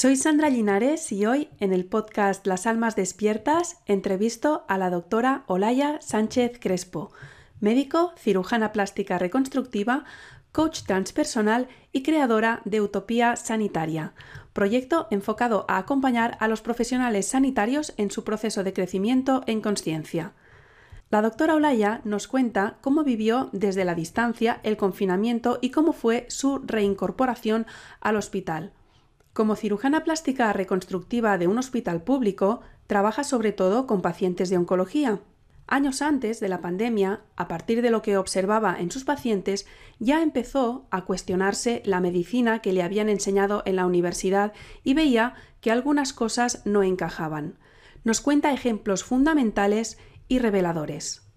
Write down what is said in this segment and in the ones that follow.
Soy Sandra Linares y hoy en el podcast Las Almas Despiertas entrevisto a la doctora Olaya Sánchez Crespo, médico, cirujana plástica reconstructiva, coach transpersonal y creadora de Utopía Sanitaria, proyecto enfocado a acompañar a los profesionales sanitarios en su proceso de crecimiento en conciencia. La doctora Olaya nos cuenta cómo vivió desde la distancia el confinamiento y cómo fue su reincorporación al hospital. Como cirujana plástica reconstructiva de un hospital público, trabaja sobre todo con pacientes de oncología. Años antes de la pandemia, a partir de lo que observaba en sus pacientes, ya empezó a cuestionarse la medicina que le habían enseñado en la universidad y veía que algunas cosas no encajaban. Nos cuenta ejemplos fundamentales y reveladores.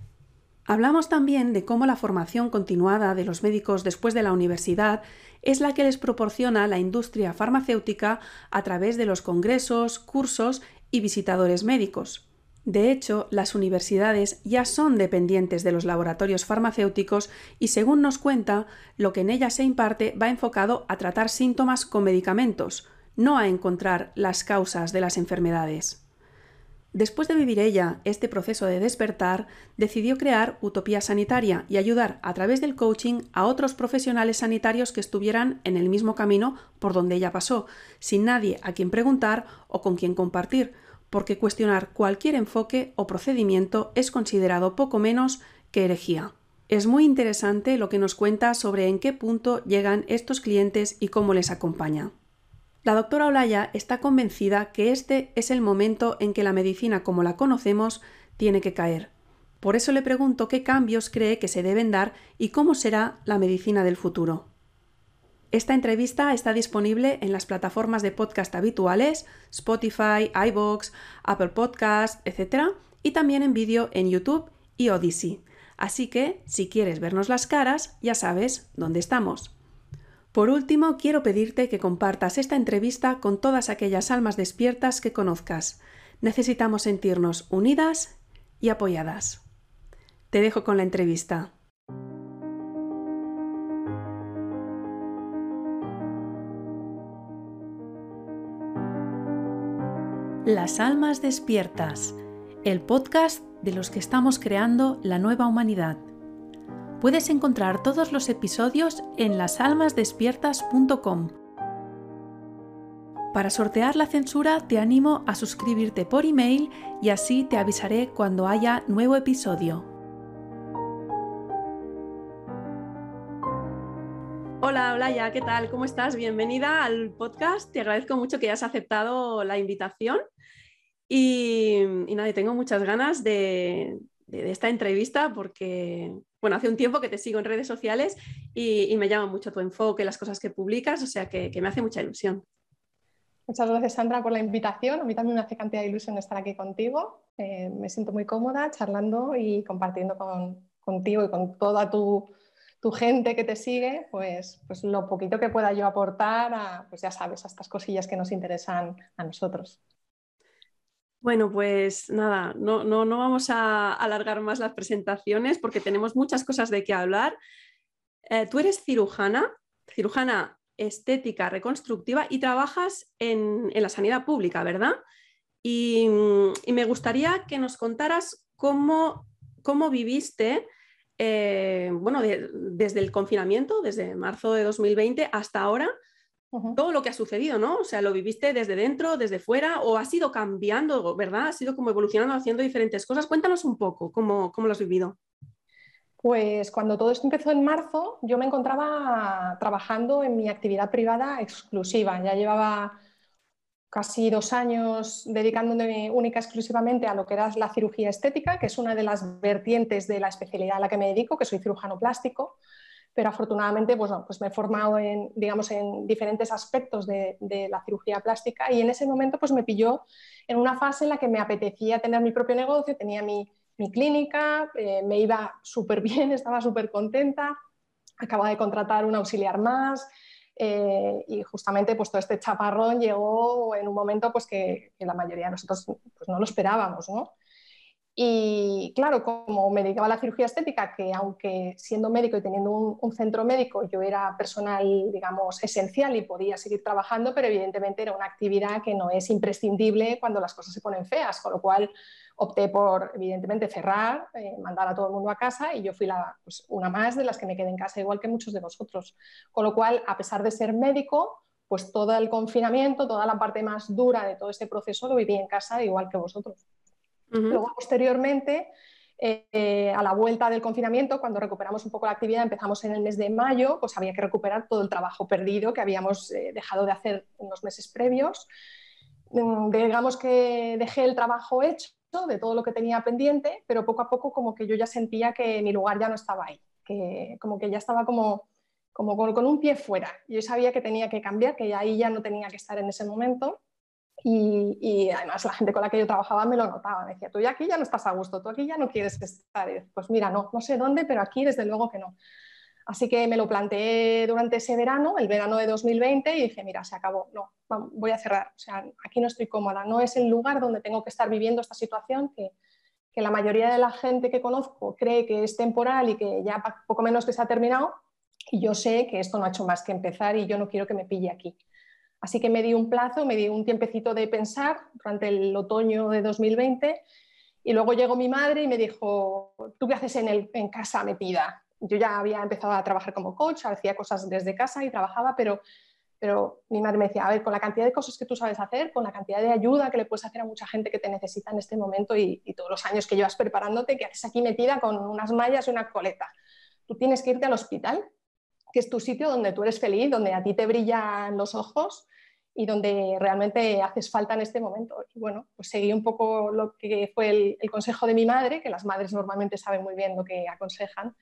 Hablamos también de cómo la formación continuada de los médicos después de la universidad es la que les proporciona la industria farmacéutica a través de los congresos, cursos y visitadores médicos. De hecho, las universidades ya son dependientes de los laboratorios farmacéuticos y, según nos cuenta, lo que en ellas se imparte va enfocado a tratar síntomas con medicamentos, no a encontrar las causas de las enfermedades. Después de vivir ella este proceso de despertar, decidió crear Utopía Sanitaria y ayudar a través del coaching a otros profesionales sanitarios que estuvieran en el mismo camino por donde ella pasó, sin nadie a quien preguntar o con quien compartir, porque cuestionar cualquier enfoque o procedimiento es considerado poco menos que herejía. Es muy interesante lo que nos cuenta sobre en qué punto llegan estos clientes y cómo les acompaña. La doctora Olaya está convencida que este es el momento en que la medicina como la conocemos tiene que caer. Por eso le pregunto qué cambios cree que se deben dar y cómo será la medicina del futuro. Esta entrevista está disponible en las plataformas de podcast habituales, Spotify, iVoox, Apple Podcast, etc. y también en vídeo en YouTube y Odyssey. Así que, si quieres vernos las caras, ya sabes dónde estamos. Por último, quiero pedirte que compartas esta entrevista con todas aquellas almas despiertas que conozcas. Necesitamos sentirnos unidas y apoyadas. Te dejo con la entrevista. Las Almas Despiertas, el podcast de los que estamos creando la nueva humanidad. Puedes encontrar todos los episodios en lasalmasdespiertas.com. Para sortear la censura te animo a suscribirte por email y así te avisaré cuando haya nuevo episodio. Hola, Olaya, ¿qué tal? ¿Cómo estás? Bienvenida al podcast. Te agradezco mucho que hayas aceptado la invitación. Y, y nada, tengo muchas ganas de, de, esta entrevista porque, bueno, hace un tiempo que te sigo en redes sociales y, me llama mucho tu enfoque, las cosas que publicas, o sea que, me hace mucha ilusión. Muchas gracias, Sandra, por la invitación. A mí también me hace cantidad de ilusión estar aquí contigo. Eh, me siento muy cómoda charlando y compartiendo contigo y con toda tu, gente que te sigue, pues, pues lo poquito que pueda yo aportar pues ya sabes, a estas cosillas que nos interesan a nosotros. Bueno, pues nada, no, no, no, vamos a alargar más las presentaciones porque tenemos muchas cosas de qué hablar. Eh, tú eres cirujana, cirujana estética reconstructiva y trabajas en, la sanidad pública, ¿verdad? Y, me gustaría que nos contaras cómo, cómo viviste, eh, bueno, desde el confinamiento, desde marzo de 2020 hasta ahora, todo lo que ha sucedido, ¿no? O sea, lo viviste desde dentro, desde fuera, o ha sido cambiando, ¿verdad? Ha sido como evolucionando, haciendo diferentes cosas. Cuéntanos un poco cómo, cómo lo has vivido. Pues cuando todo esto empezó en marzo, yo me encontraba trabajando en mi actividad privada exclusiva. Ya llevaba casi dos años dedicándome única exclusivamente a lo que era la cirugía estética, que es una de las vertientes de la especialidad a la que me dedico, que soy cirujano plástico pero afortunadamente pues, pues me he formado en, digamos, en diferentes aspectos de, la cirugía plástica y en ese momento pues me pilló en una fase en la que me apetecía tener mi propio negocio, tenía mi, clínica, eh, me iba súper bien, estaba súper contenta, acababa de contratar un auxiliar más eh, y justamente pues todo este chaparrón llegó en un momento pues que, la mayoría de nosotros pues, no lo esperábamos. ¿no? Y claro, como me dedicaba a la cirugía estética, que aunque siendo médico y teniendo un, centro médico, yo era personal, digamos, esencial y podía seguir trabajando, pero evidentemente era una actividad que no es imprescindible cuando las cosas se ponen feas, con lo cual opté por, evidentemente, cerrar, eh, mandar a todo el mundo a casa y yo fui pues, una más de las que me quedé en casa, igual que muchos de vosotros. Con lo cual, a pesar de ser médico, pues todo el confinamiento, toda la parte más dura de todo este proceso lo viví en casa, igual que vosotros. Luego, posteriormente, eh, a la vuelta del confinamiento, cuando recuperamos un poco la actividad, empezamos en el mes de mayo, pues había que recuperar todo el trabajo perdido que habíamos eh, dejado de hacer en los meses previos. Mm, digamos que dejé el trabajo hecho de todo lo que tenía pendiente, pero poco a poco como que yo ya sentía que mi lugar ya no estaba ahí, que como que ya estaba como, como con, con un pie fuera. Yo sabía que tenía que cambiar, que ahí ya no tenía que estar en ese momento y, además la gente con la que yo trabajaba me lo notaba, me decía, tú ya aquí ya no estás a gusto, tú aquí ya no quieres estar. pues mira, no, no sé dónde, pero aquí desde luego que no. Así que me lo planteé durante ese verano, el verano de 2020, y dije, mira, se acabó, no, voy a cerrar. O sea, aquí no estoy cómoda, no es el lugar donde tengo que estar viviendo esta situación que, que la mayoría de la gente que conozco cree que es temporal y que ya poco menos que se ha terminado, y yo sé que esto no ha hecho más que empezar y yo no quiero que me pille aquí. Así que me di un plazo, me di un tiempecito de pensar durante el otoño de 2020 y luego llegó mi madre y me dijo, ¿tú qué haces en, en casa metida? Yo ya había empezado a trabajar como coach, hacía cosas desde casa y trabajaba, pero, pero mi madre me decía, a ver, con la cantidad de cosas que tú sabes hacer, con la cantidad de ayuda que le puedes hacer a mucha gente que te necesita en este momento y, todos los años que llevas preparándote, ¿qué haces aquí metida con unas mallas y una coleta? Tú tienes que irte al hospital, que es tu sitio donde tú eres feliz, donde a ti te brillan los ojos y donde realmente haces falta en este momento. Y bueno, pues seguí un poco lo que fue el, consejo de mi madre, que las madres normalmente saben muy bien lo que aconsejan.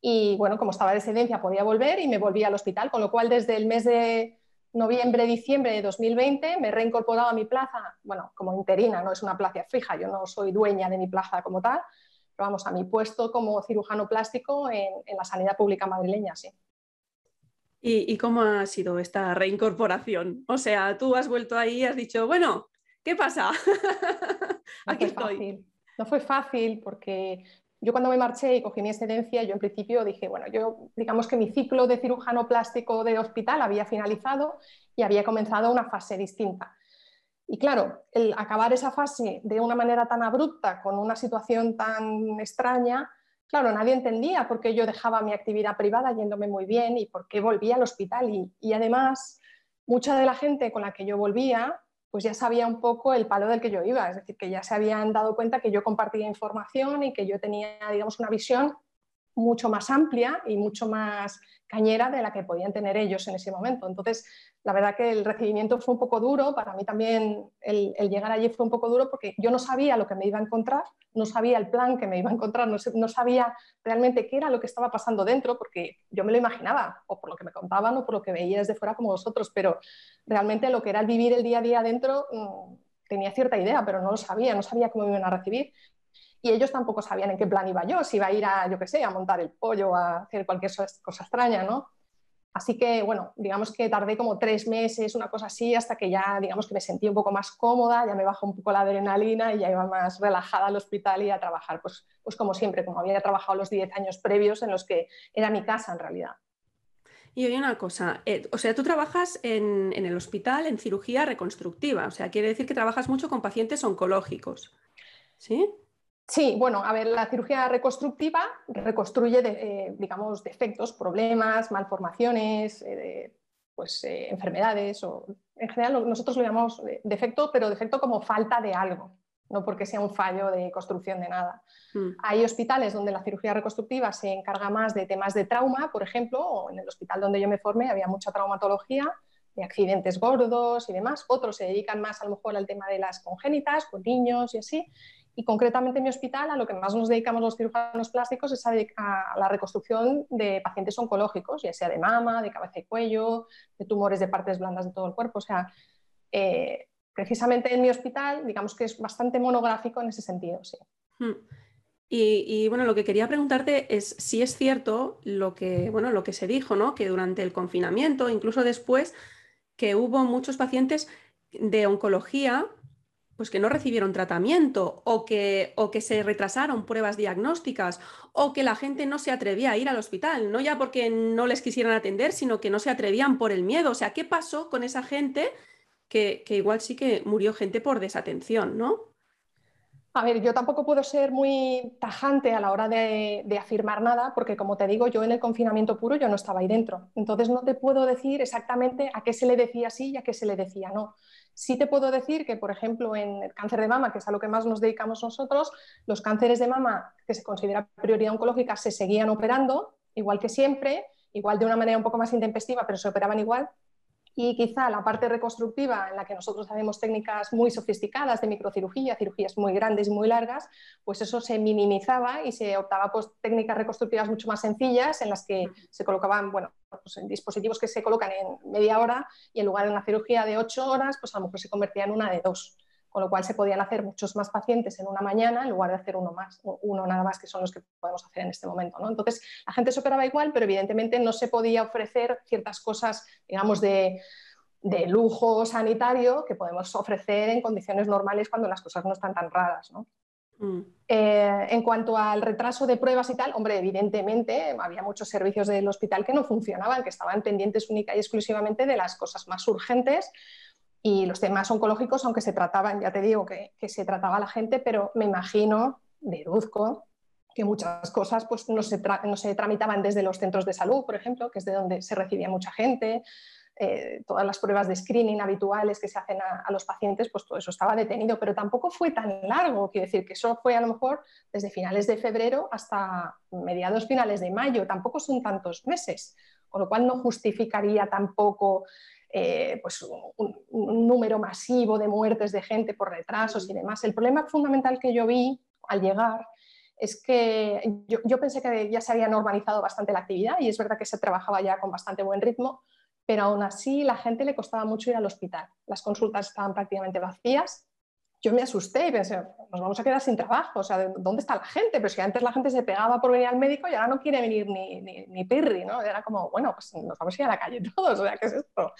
Y bueno, como estaba de excedencia podía volver y me volví al hospital, con lo cual desde el mes de noviembre, diciembre de 2020 me he reincorporado a mi plaza, bueno, como interina, no es una plaza fija, yo no soy dueña de mi plaza como tal, pero vamos, a mi puesto como cirujano plástico en, en la sanidad pública madrileña, sí. ¿Y, cómo ha sido esta reincorporación? O sea, tú has vuelto ahí y has dicho, bueno, ¿qué pasa? Aquí estoy. No fue fácil porque yo cuando me marché y cogí mi excedencia, yo en principio dije, bueno, yo digamos que mi ciclo de cirujano plástico de hospital había finalizado y había comenzado una fase distinta. Y claro, el acabar esa fase de una manera tan abrupta, con una situación tan extraña, claro, nadie entendía por qué yo dejaba mi actividad privada yéndome muy bien y por qué volvía al hospital. Y, además, mucha de la gente con la que yo volvía, pues ya sabía un poco el palo del que yo iba, es decir, que ya se habían dado cuenta que yo compartía información y que yo tenía, digamos, una visión mucho más amplia y mucho más cañera de la que podían tener ellos en ese momento. Entonces, la verdad que el recibimiento fue un poco duro, para mí también el, llegar allí fue un poco duro porque yo no sabía lo que me iba a encontrar, no sabía el plan que me iba a encontrar, no, sabía realmente qué era lo que estaba pasando dentro, porque yo me lo imaginaba, o por lo que me contaban o por lo que veía desde fuera como vosotros, pero realmente lo que era el vivir el día a día dentro mm, tenía cierta idea, pero no lo sabía, no sabía cómo me iban a recibir. Y ellos tampoco sabían en qué plan iba yo, si iba a ir a, yo qué sé, a montar el pollo, a hacer cualquier cosa extraña, ¿no? Así que, bueno, digamos que tardé como tres meses, una cosa así, hasta que ya, digamos que me sentí un poco más cómoda, ya me bajó un poco la adrenalina y ya iba más relajada al hospital y a trabajar, pues, pues como siempre, como había trabajado los 10 años previos en los que era mi casa en realidad. Y oye una cosa, eh, o sea, tú trabajas en, en, el hospital en cirugía reconstructiva, o sea, quiere decir que trabajas mucho con pacientes oncológicos, ¿sí? Sí, bueno, a ver, la cirugía reconstructiva reconstruye, eh, digamos, defectos, problemas, malformaciones, eh, pues, eh, enfermedades, o en general nosotros lo llamamos defecto, pero defecto como falta de algo, no porque sea un fallo de construcción de nada. Hmm. Hay hospitales donde la cirugía reconstructiva se encarga más de temas de trauma, por ejemplo, o en el hospital donde yo me formé había mucha traumatología, de accidentes gordos y demás. Otros se dedican más a lo mejor al tema de las congénitas, con niños y así. Y concretamente en mi hospital a lo que más nos dedicamos los cirujanos plásticos es a, la reconstrucción de pacientes oncológicos, ya sea de mama, de cabeza y cuello, de tumores de partes blandas de todo el cuerpo. O sea, eh, precisamente en mi hospital, digamos que es bastante monográfico en ese sentido, sí. Hmm. Y, bueno, lo que quería preguntarte es si es cierto lo que, bueno, lo que se dijo, ¿no? Que durante el confinamiento, incluso después, que hubo muchos pacientes de oncología pues que no recibieron tratamiento o que, o que se retrasaron pruebas diagnósticas o que la gente no se atrevía a ir al hospital, no ya porque no les quisieran atender, sino que no se atrevían por el miedo. O sea, ¿qué pasó con esa gente que, que igual sí que murió gente por desatención, ¿no? A ver, yo tampoco puedo ser muy tajante a la hora de, afirmar nada, porque como te digo, yo en el confinamiento puro yo no estaba ahí dentro. Entonces no te puedo decir exactamente a qué se le decía sí y a qué se le decía no. Sí te puedo decir que, por ejemplo, en el cáncer de mama, que es a lo que más nos dedicamos nosotros, los cánceres de mama que se considera prioridad oncológica se seguían operando, igual que siempre, igual de una manera un poco más intempestiva, pero se operaban igual. Y quizá la parte reconstructiva, en la que nosotros hacemos técnicas muy sofisticadas de microcirugía, cirugías muy grandes y muy largas, pues eso se minimizaba y se optaba por técnicas reconstructivas mucho más sencillas, en las que se colocaban, bueno, pues en dispositivos que se colocan en media hora y en lugar de una cirugía de ocho horas, pues a lo mejor se convertía en una de dos con lo cual se podían hacer muchos más pacientes en una mañana en lugar de hacer uno más, uno nada más que son los que podemos hacer en este momento. ¿no? Entonces, la gente se operaba igual, pero evidentemente no se podía ofrecer ciertas cosas, digamos, de, lujo sanitario que podemos ofrecer en condiciones normales cuando las cosas no están tan raras. Mm. Eh, en cuanto al retraso de pruebas y tal, hombre, evidentemente había muchos servicios del hospital que no funcionaban, que estaban pendientes única y exclusivamente de las cosas más urgentes y los temas oncológicos, aunque se trataban, ya te digo que, se trataba la gente, pero me imagino, deduzco, que muchas cosas pues, no, se no, se tramitaban desde los centros de salud, por ejemplo, que es de donde se recibía mucha gente, eh, todas las pruebas de screening habituales que se hacen a, los pacientes, pues todo eso estaba detenido, pero tampoco fue tan largo, quiero decir que eso fue a lo mejor desde finales de febrero hasta mediados finales de mayo, tampoco son tantos meses, con lo cual no justificaría tampoco eh, pues un, número masivo de muertes de gente por retrasos y demás. El problema fundamental que yo vi al llegar es que yo, pensé que ya se había normalizado bastante la actividad y es verdad que se trabajaba ya con bastante buen ritmo, pero aún así la gente le costaba mucho ir al hospital. Las consultas estaban prácticamente vacías yo me asusté y pensé, nos vamos a quedar sin trabajo, o sea, ¿dónde está la gente? Pero si antes la gente se pegaba por venir al médico y ahora no quiere venir ni, ni, ni Pirri, ¿no? Era como, bueno, pues nos vamos a ir a la calle todos, o sea, ¿qué es esto?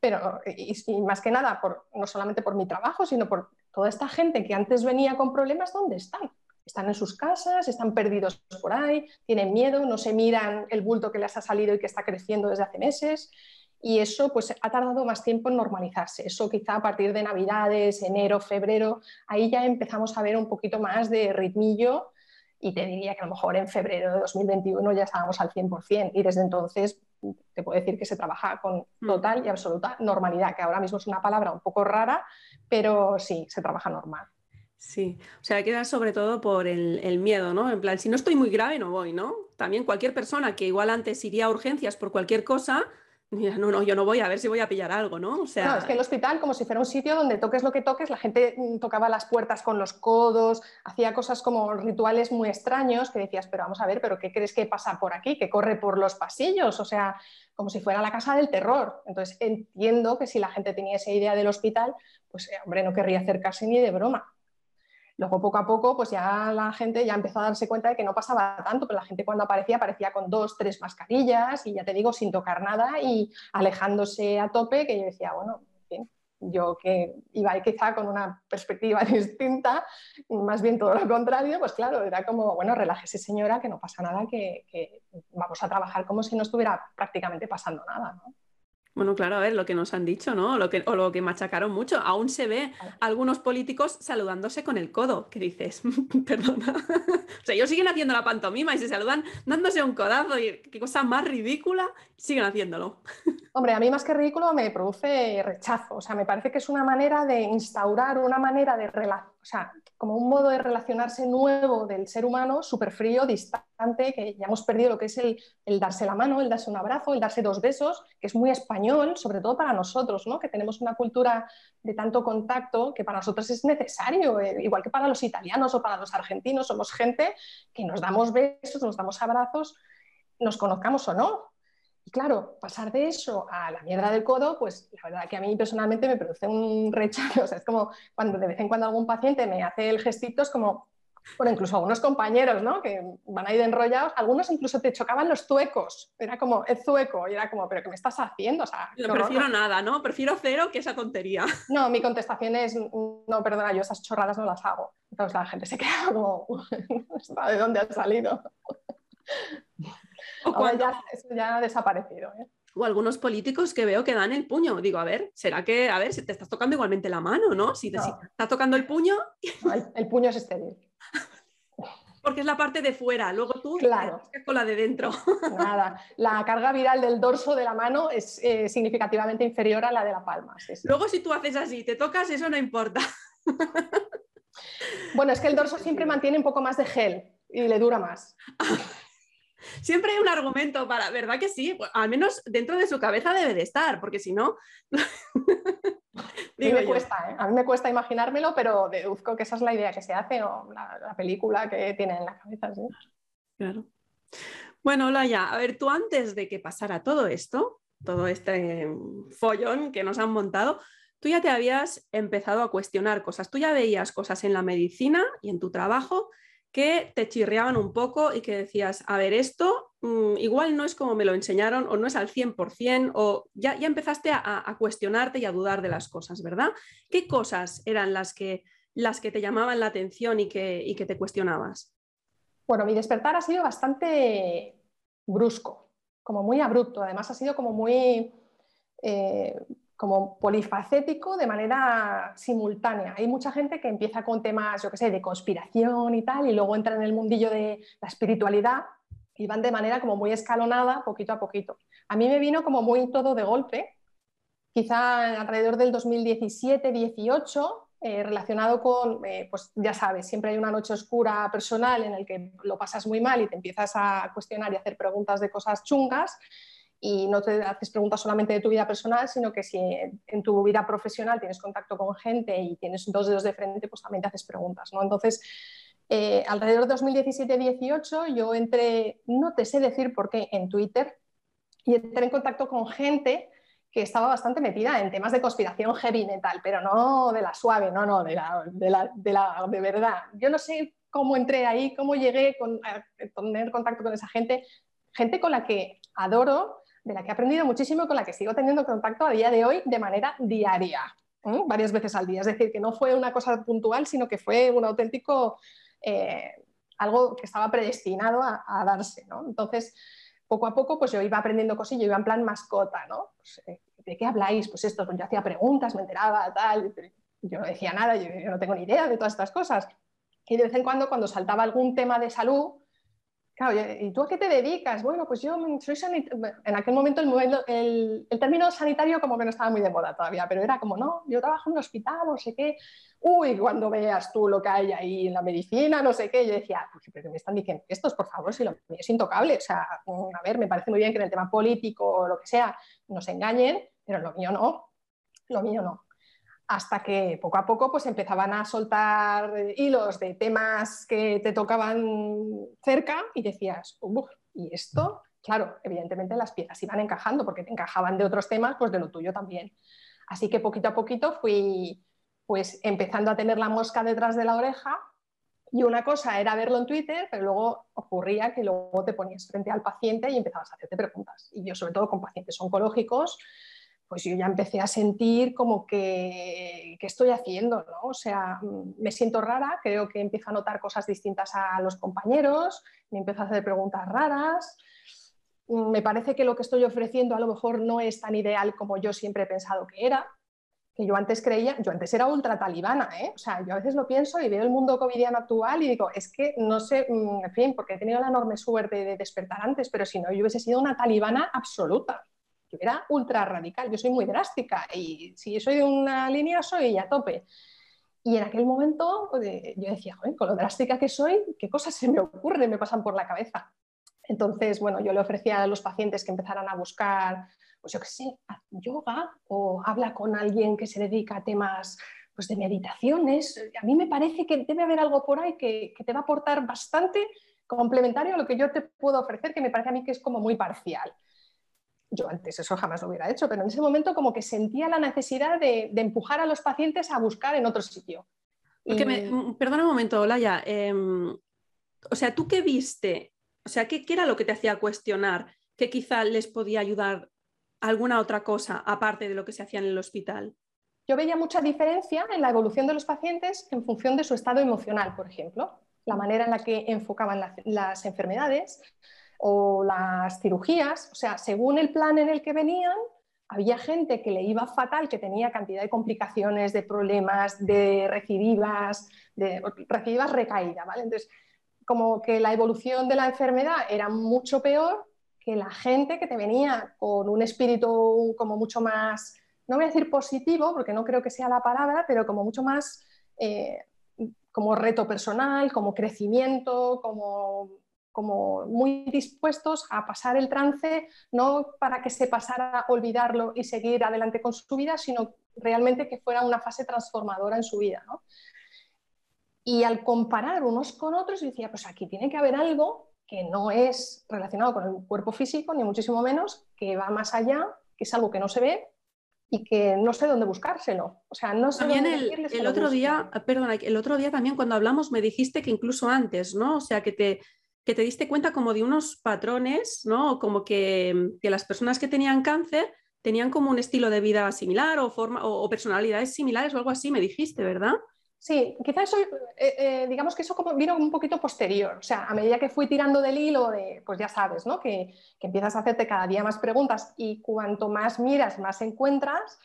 Pero, y, más que nada, por, no solamente por mi trabajo, sino por toda esta gente que antes venía con problemas, ¿dónde están? Están en sus casas, están perdidos por ahí, tienen miedo, no se miran el bulto que les ha salido y que está creciendo desde hace meses y eso pues ha tardado más tiempo en normalizarse. Eso quizá a partir de Navidades, enero, febrero, ahí ya empezamos a ver un poquito más de ritmillo y te diría que a lo mejor en febrero de 2021 ya estábamos al 100% y desde entonces te puedo decir que se trabaja con mm. total y absoluta normalidad, que ahora mismo es una palabra un poco rara, pero sí, se trabaja normal. Sí, o sea, queda sobre todo por el, el, miedo, ¿no? En plan, si no estoy muy grave, no voy, ¿no? También cualquier persona que igual antes iría a urgencias por cualquier cosa, no, no, yo no voy a ver si voy a pillar algo, ¿no? O sea... es que el hospital, como si fuera un sitio donde toques lo que toques, la gente mm, tocaba las puertas con los codos, hacía cosas como rituales muy extraños que decías, pero vamos a ver, ¿pero qué crees que pasa por aquí? ¿Que corre por los pasillos? O sea, como si fuera la casa del terror. Entonces entiendo que si la gente tenía esa idea del hospital, pues, eh, hombre, no querría acercarse ni de broma. Luego, poco a poco, pues ya la gente ya empezó a darse cuenta de que no pasaba tanto, pero la gente cuando aparecía aparecía con dos, tres mascarillas y ya te digo, sin tocar nada y alejándose a tope, que yo decía, bueno, en fin, yo que iba quizá con una perspectiva distinta, más bien todo lo contrario, pues claro, era como, bueno, relájese señora, que no pasa nada, que, vamos a trabajar como si no estuviera prácticamente pasando nada. Bueno, claro, a ver, lo que nos han dicho, ¿no? Lo que, o lo que machacaron mucho. Aún se ve algunos políticos saludándose con el codo, que dices, perdona. o sea, ellos siguen haciendo la pantomima y se saludan dándose un codazo y qué cosa más ridícula, siguen haciéndolo. Hombre, a mí más que ridículo me produce rechazo. O sea, me parece que es una manera de instaurar una manera de relación, o sea, como un modo de relacionarse nuevo del ser humano, súper frío, distante, que ya hemos perdido lo que es el, darse la mano, el darse un abrazo, el darse dos besos, que es muy español, sobre todo para nosotros, ¿no? que tenemos una cultura de tanto contacto que para nosotros es necesario, eh, igual que para los italianos o para los argentinos, somos gente que nos damos besos, nos damos abrazos, nos conozcamos o no, y claro, pasar de eso a la mierda del codo, pues la verdad que a mí personalmente me produce un rechazo. O sea, es como cuando de vez en cuando algún paciente me hace el gestito, es como, Bueno, incluso algunos compañeros, ¿no? Que van a ir enrollados, algunos incluso te chocaban los zuecos. Era como, es zueco, y era como, ¿pero qué me estás haciendo? O sea, prefiero nada, ¿no? Prefiero cero que esa tontería. No, mi contestación es, no, perdona, yo esas chorradas no las hago. Entonces la gente se queda como, ¿de dónde has salido? O ya, eso ya ha desaparecido. ¿eh? O algunos políticos que veo que dan el puño. Digo, a ver, ¿será que, a ver, si te estás tocando igualmente la mano, ¿no? Si te estás tocando el puño. el, puño es estéril. Porque es la parte de fuera, luego tú claro. con la de dentro. Nada, la carga viral del dorso de la mano es eh, significativamente inferior a la de la palma. Luego si tú haces así, te tocas, eso no importa. Bueno, es que el dorso siempre mantiene un poco más de gel y le dura más. Siempre hay un argumento para, ¿verdad que sí? Pues, al menos dentro de su cabeza debe de estar, porque si no... a, mí me cuesta, ¿eh? a mí me cuesta imaginármelo, pero deduzco que esa es la idea que se hace o la, película que tiene en la cabeza. Claro. Bueno, Laia, a ver, tú antes de que pasara todo esto, todo este follón que nos han montado, tú ya te habías empezado a cuestionar cosas, tú ya veías cosas en la medicina y en tu trabajo que te chirriaban un poco y que decías, a ver, esto mm, igual no es como me lo enseñaron o no es al 100% o ya, ya empezaste a, cuestionarte y a dudar de las cosas, ¿verdad? ¿Qué cosas eran las que, las que te llamaban la atención y que, que te cuestionabas? Bueno, mi despertar ha sido bastante brusco, como muy abrupto, además ha sido como muy... Eh, como polifacético de manera simultánea. Hay mucha gente que empieza con temas, yo qué sé, de conspiración y tal, y luego entra en el mundillo de la espiritualidad y van de manera como muy escalonada, poquito a poquito. A mí me vino como muy todo de golpe, quizá alrededor del 2017-18, eh, relacionado con, eh, pues ya sabes, siempre hay una noche oscura personal en el que lo pasas muy mal y te empiezas a cuestionar y hacer preguntas de cosas chungas y no te haces preguntas solamente de tu vida personal, sino que si en tu vida profesional tienes contacto con gente y tienes dos dedos de frente, pues también te haces preguntas. ¿no? Entonces, eh, alrededor de 2017-18 yo entré, no te sé decir por qué, en Twitter y entré en contacto con gente que estaba bastante metida en temas de conspiración heavy metal, pero no de la suave, no, no, de la de, la, de, la, de verdad. Yo no sé cómo entré ahí, cómo llegué con, a tener contacto con esa gente, gente con la que adoro, de la que he aprendido muchísimo y con la que sigo teniendo contacto a día de hoy de manera diaria, varias veces al día. Es decir, que no fue una cosa puntual, sino que fue un auténtico, eh, algo que estaba predestinado a, darse. ¿no? Entonces, poco a poco, pues yo iba aprendiendo cosillas, yo iba en plan mascota, ¿no? Pues, eh, ¿De qué habláis? Pues esto, pues yo hacía preguntas, me enteraba, tal, yo no decía nada, yo, yo no tengo ni idea de todas estas cosas. Y de vez en cuando, cuando saltaba algún tema de salud, Claro, ¿y tú a qué te dedicas? Bueno, pues yo soy sanitario. En aquel momento el, el, término sanitario como que no estaba muy de moda todavía, pero era como, no, yo trabajo en un hospital, no sé qué. Uy, cuando veas tú lo que hay ahí en la medicina, no sé qué, yo decía, pero me están diciendo estos, por favor, si lo mío es intocable. O sea, a ver, me parece muy bien que en el tema político o lo que sea nos engañen, pero lo mío no, lo mío no hasta que poco a poco pues empezaban a soltar hilos de temas que te tocaban cerca y decías, ¿y esto? Claro, evidentemente las piezas iban encajando porque te encajaban de otros temas, pues de lo tuyo también. Así que poquito a poquito fui pues empezando a tener la mosca detrás de la oreja y una cosa era verlo en Twitter, pero luego ocurría que luego te ponías frente al paciente y empezabas a hacerte preguntas. Y yo sobre todo con pacientes oncológicos, pues yo ya empecé a sentir como que, ¿qué estoy haciendo? ¿no? O sea, me siento rara, creo que empiezo a notar cosas distintas a los compañeros, me empiezo a hacer preguntas raras, me parece que lo que estoy ofreciendo a lo mejor no es tan ideal como yo siempre he pensado que era, que yo antes creía, yo antes era ultra talibana, ¿eh? o sea, yo a veces lo pienso y veo el mundo covidiano actual y digo, es que no sé, mm, en fin, porque he tenido la enorme suerte de despertar antes, pero si no, yo hubiese sido una talibana absoluta era ultra radical, yo soy muy drástica y si soy de una línea soy a tope. Y en aquel momento eh, yo decía, con lo drástica que soy, ¿qué cosas se me ocurren, me pasan por la cabeza? Entonces, bueno, yo le ofrecía a los pacientes que empezaran a buscar, pues yo qué sé, yoga o habla con alguien que se dedica a temas pues, de meditaciones. A mí me parece que debe haber algo por ahí que, que te va a aportar bastante complementario a lo que yo te puedo ofrecer, que me parece a mí que es como muy parcial yo antes eso jamás lo hubiera hecho, pero en ese momento como que sentía la necesidad de, empujar a los pacientes a buscar en otro sitio. Mm, perdona un momento, Olaya. Em, o sea, ¿tú qué viste? O sea, ¿qué, era lo que te hacía cuestionar que quizá les podía ayudar alguna otra cosa aparte de lo que se hacía en el hospital? Yo veía mucha diferencia en la evolución de los pacientes en función de su estado emocional, por ejemplo, la manera en la que enfocaban las enfermedades o las cirugías, o sea, según el plan en el que venían, había gente que le iba fatal, que tenía cantidad de complicaciones, de problemas, de recidivas, de recidivas recaídas, ¿vale? Entonces, como que la evolución de la enfermedad era mucho peor que la gente que te venía con un espíritu como mucho más, no voy a decir positivo, porque no creo que sea la palabra, pero como mucho más eh, como reto personal, como crecimiento, como como muy dispuestos a pasar el trance, no para que se pasara a olvidarlo y seguir adelante con su vida, sino realmente que fuera una fase transformadora en su vida. Y al comparar unos con otros, decía, pues aquí tiene que haber algo que no es relacionado con el cuerpo físico, ni muchísimo menos, que va más allá, que es algo que no se ve y que no sé dónde buscárselo. O sea, no sé también el, el otro día, perdona, el otro día también cuando hablamos me dijiste que incluso antes, ¿no? O sea, que te que te diste cuenta como de unos patrones, ¿no? Como que, las personas que tenían cáncer tenían como un estilo de vida similar o, forma, o, personalidades similares o algo así, me dijiste, ¿verdad? Sí, quizás eso, eh, eh, digamos que eso como vino un poquito posterior, o sea, a medida que fui tirando del hilo de, pues ya sabes, ¿no? Que, que empiezas a hacerte cada día más preguntas y cuanto más miras, más encuentras,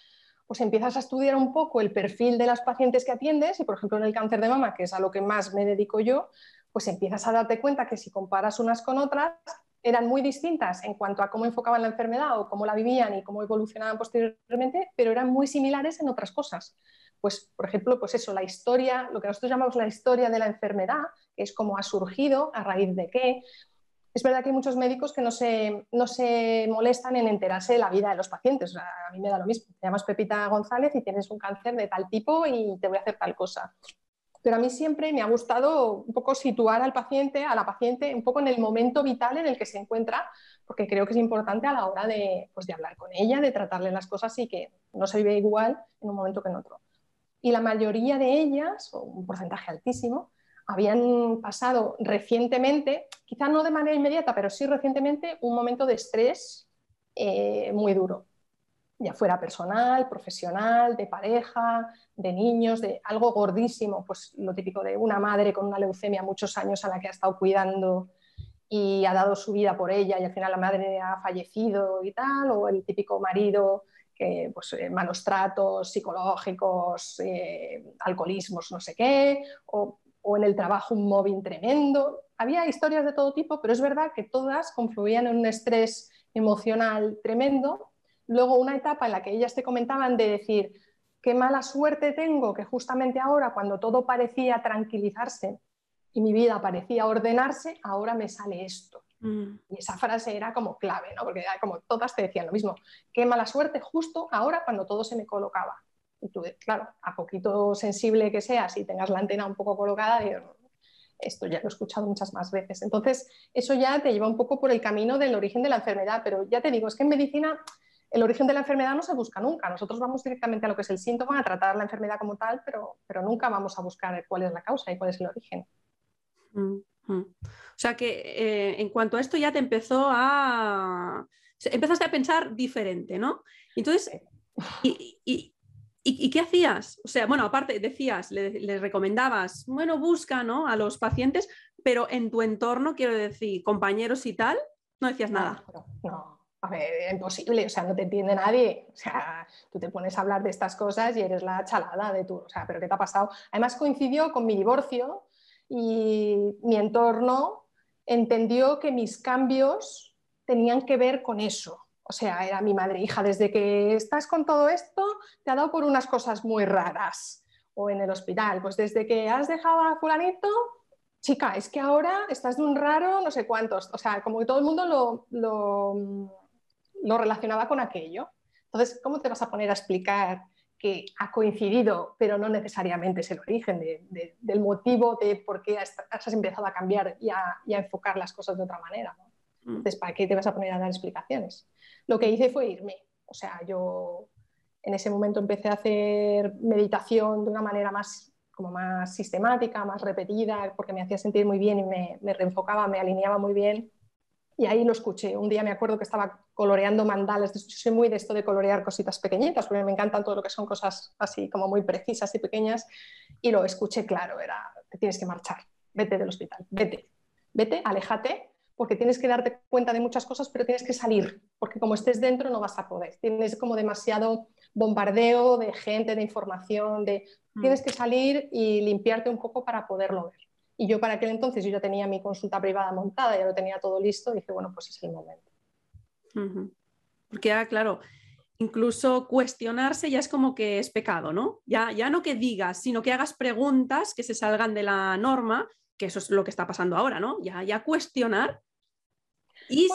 pues empiezas a estudiar un poco el perfil de las pacientes que atiendes y, por ejemplo, en el cáncer de mama, que es a lo que más me dedico yo, pues empiezas a darte cuenta que si comparas unas con otras, eran muy distintas en cuanto a cómo enfocaban la enfermedad o cómo la vivían y cómo evolucionaban posteriormente, pero eran muy similares en otras cosas. Pues, por ejemplo, pues eso, la historia, lo que nosotros llamamos la historia de la enfermedad, que es cómo ha surgido, a raíz de qué. Es verdad que hay muchos médicos que no se, no se molestan en enterarse de la vida de los pacientes. a mí me da lo mismo. Te llamas Pepita González y tienes un cáncer de tal tipo y te voy a hacer tal cosa pero a mí siempre me ha gustado un poco situar al paciente, a la paciente, un poco en el momento vital en el que se encuentra, porque creo que es importante a la hora de, pues, de hablar con ella, de tratarle las cosas y que no se vive igual en un momento que en otro. Y la mayoría de ellas, o un porcentaje altísimo, habían pasado recientemente, quizá no de manera inmediata, pero sí recientemente, un momento de estrés eh, muy duro ya fuera personal, profesional, de pareja, de niños, de algo gordísimo, pues lo típico de una madre con una leucemia muchos años a la que ha estado cuidando y ha dado su vida por ella y al final la madre ha fallecido y tal, o el típico marido que pues malos tratos psicológicos, eh, alcoholismos, no sé qué, o, o en el trabajo un móvil tremendo. Había historias de todo tipo, pero es verdad que todas confluían en un estrés emocional tremendo Luego una etapa en la que ellas te comentaban de decir, qué mala suerte tengo que justamente ahora, cuando todo parecía tranquilizarse y mi vida parecía ordenarse, ahora me sale esto. Mm. Y esa frase era como clave, ¿no? porque como todas te decían lo mismo, qué mala suerte justo ahora cuando todo se me colocaba. Y tú, claro, a poquito sensible que seas y tengas la antena un poco colocada, esto ya lo he escuchado muchas más veces. Entonces, eso ya te lleva un poco por el camino del origen de la enfermedad, pero ya te digo, es que en medicina el origen de la enfermedad no se busca nunca. Nosotros vamos directamente a lo que es el síntoma, a tratar la enfermedad como tal, pero, pero nunca vamos a buscar cuál es la causa y cuál es el origen. Mm, mm. O sea que eh, en cuanto a esto ya te empezó a... Empezaste a pensar diferente, ¿no? Entonces, y, qué hacías? O sea, bueno, aparte decías, le, recomendabas, bueno, busca ¿no? a los pacientes, pero en tu entorno, quiero decir, compañeros y tal, no decías nada. no. no a ver, imposible, o sea, no te entiende nadie. O sea, tú te pones a hablar de estas cosas y eres la chalada de tú, o sea, pero ¿qué te ha pasado? Además coincidió con mi divorcio y mi entorno entendió que mis cambios tenían que ver con eso. O sea, era mi madre, hija, desde que estás con todo esto, te ha dado por unas cosas muy raras. O en el hospital, pues desde que has dejado a fulanito, chica, es que ahora estás de un raro no sé cuántos. O sea, como que todo el mundo lo lo relacionaba con aquello. Entonces, ¿cómo te vas a poner a explicar que ha coincidido, pero no necesariamente es el origen del motivo de por qué has, empezado a cambiar y a, enfocar las cosas de otra manera? Mm. Entonces, ¿para qué te vas a poner a dar explicaciones? Lo que hice fue irme. O sea, yo en ese momento empecé a hacer meditación de una manera más como más sistemática, más repetida, porque me hacía sentir muy bien y me, me reenfocaba, me alineaba muy bien. Y ahí lo escuché. Un día me acuerdo que estaba coloreando mandales. Yo soy muy de esto de colorear cositas pequeñitas, porque me encantan todo lo que son cosas así como muy precisas y pequeñas. Y lo escuché claro, era, te tienes que marchar, vete del hospital, vete, vete, aléjate, porque tienes que darte cuenta de muchas cosas, pero tienes que salir, porque como estés dentro no vas a poder. Tienes como demasiado bombardeo de gente, de información, de mm. tienes que salir y limpiarte un poco para poderlo ver. Y yo para aquel entonces yo ya tenía mi consulta privada montada, ya lo tenía todo listo, dije, bueno, pues es el momento. Porque, claro, incluso cuestionarse ya es como que es pecado, ¿no? Ya, ya no que digas, sino que hagas preguntas que se salgan de la norma, que eso es lo que está pasando ahora, ¿no? Ya, ya cuestionar ¿Y,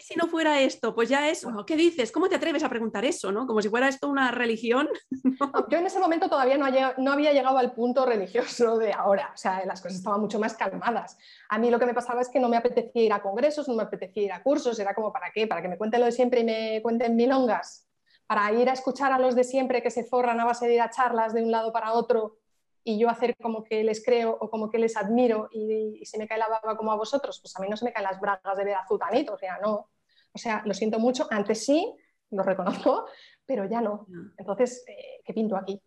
si, no fuera esto? Pues ya es, ¿qué dices? ¿Cómo te atreves a preguntar eso? ¿no? Como si fuera esto una religión. Yo en ese momento todavía no, no, había llegado al punto religioso de ahora, o sea, las cosas estaban mucho más calmadas. A mí lo que me pasaba es que no me apetecía ir a congresos, no me apetecía ir a cursos, era como, ¿para qué? ¿Para que me cuenten lo de siempre y me cuenten milongas? ¿Para ir a escuchar a los de siempre que se forran a base de ir a charlas de un lado para otro y yo hacer como que les creo o como que les admiro y, se me cae la baba como a vosotros, pues a mí no se me caen las bragas de ver a Zutanito, o sea, no. O sea, lo siento mucho, antes sí, lo reconozco, pero ya no. Entonces, eh, ¿qué pinto aquí?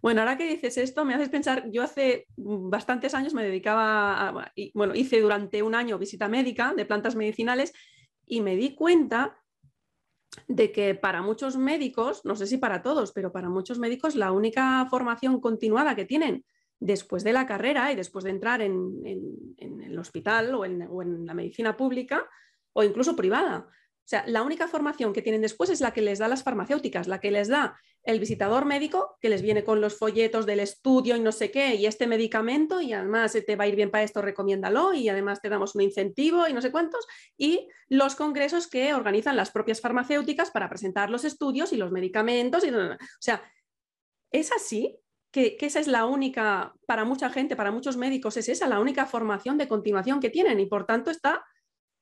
Bueno, ahora que dices esto, me haces pensar, yo hace bastantes años me dedicaba, a, bueno, hice durante un año visita médica de plantas medicinales y me di cuenta de que para muchos médicos, no sé si para todos, pero para muchos médicos la única formación continuada que tienen después de la carrera y después de entrar en, el hospital o en, la medicina pública o incluso privada, sea, la única formación que tienen después es la que les da las farmacéuticas, la que les da el visitador médico, que les viene con los folletos del estudio y no sé qué, y este medicamento, y además te va a ir bien para esto, recomiéndalo, y además te damos un incentivo y no sé cuántos, y los congresos que organizan las propias farmacéuticas para presentar los estudios y los medicamentos. Y, o sea, es así. Que, que esa es la única, para mucha gente, para muchos médicos, es esa la única formación de continuación que tienen y por tanto está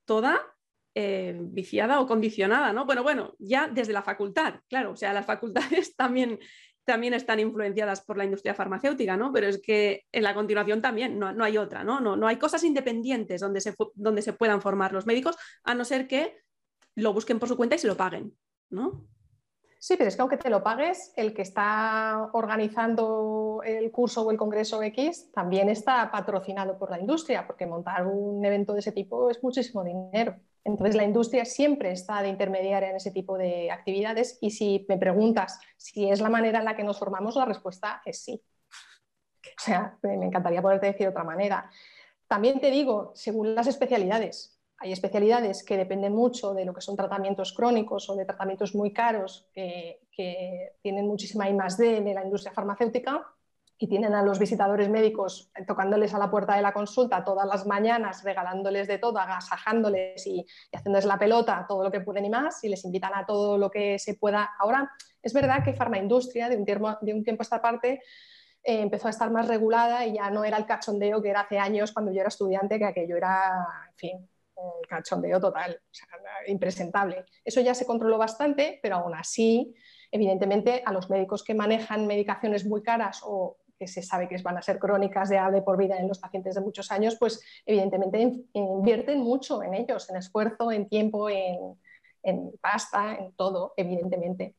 toda eh, viciada o condicionada, ¿no? Bueno, bueno, ya desde la facultad, claro, o sea, las facultades también, también están influenciadas por la industria farmacéutica, ¿no? Pero es que en la continuación también no, hay otra, ¿no? ¿no? No hay cosas independientes donde se, donde se puedan formar los médicos, a no ser que lo busquen por su cuenta y se lo paguen, ¿no? Sí, pero es que aunque te lo pagues, el que está organizando el curso o el congreso X también está patrocinado por la industria, porque montar un evento de ese tipo es muchísimo dinero. Entonces, la industria siempre está de intermediaria en ese tipo de actividades y si me preguntas si es la manera en la que nos formamos, la respuesta es sí. O sea, me encantaría poderte decir de otra manera. También te digo, según las especialidades, hay especialidades que dependen mucho de lo que son tratamientos crónicos o de tratamientos muy caros que, que tienen muchísima I más D de la industria farmacéutica y tienen a los visitadores médicos tocándoles a la puerta de la consulta todas las mañanas, regalándoles de todo, agasajándoles y, haciéndoles la pelota, todo lo que pueden y más, y les invitan a todo lo que se pueda. Ahora, es verdad que farmaindustria, de un tiempo, de un tiempo a esta parte, eh, empezó a estar más regulada y ya no era el cachondeo que era hace años cuando yo era estudiante, que aquello era, en fin, un cachondeo total, impresentable. Eso ya se controló bastante, pero aún así, evidentemente, a los médicos que manejan medicaciones muy caras o que se sabe que van a ser crónicas de, de por vida en los pacientes de muchos años, pues evidentemente invierten mucho en ellos, en esfuerzo, en tiempo, en, en pasta, en todo, evidentemente.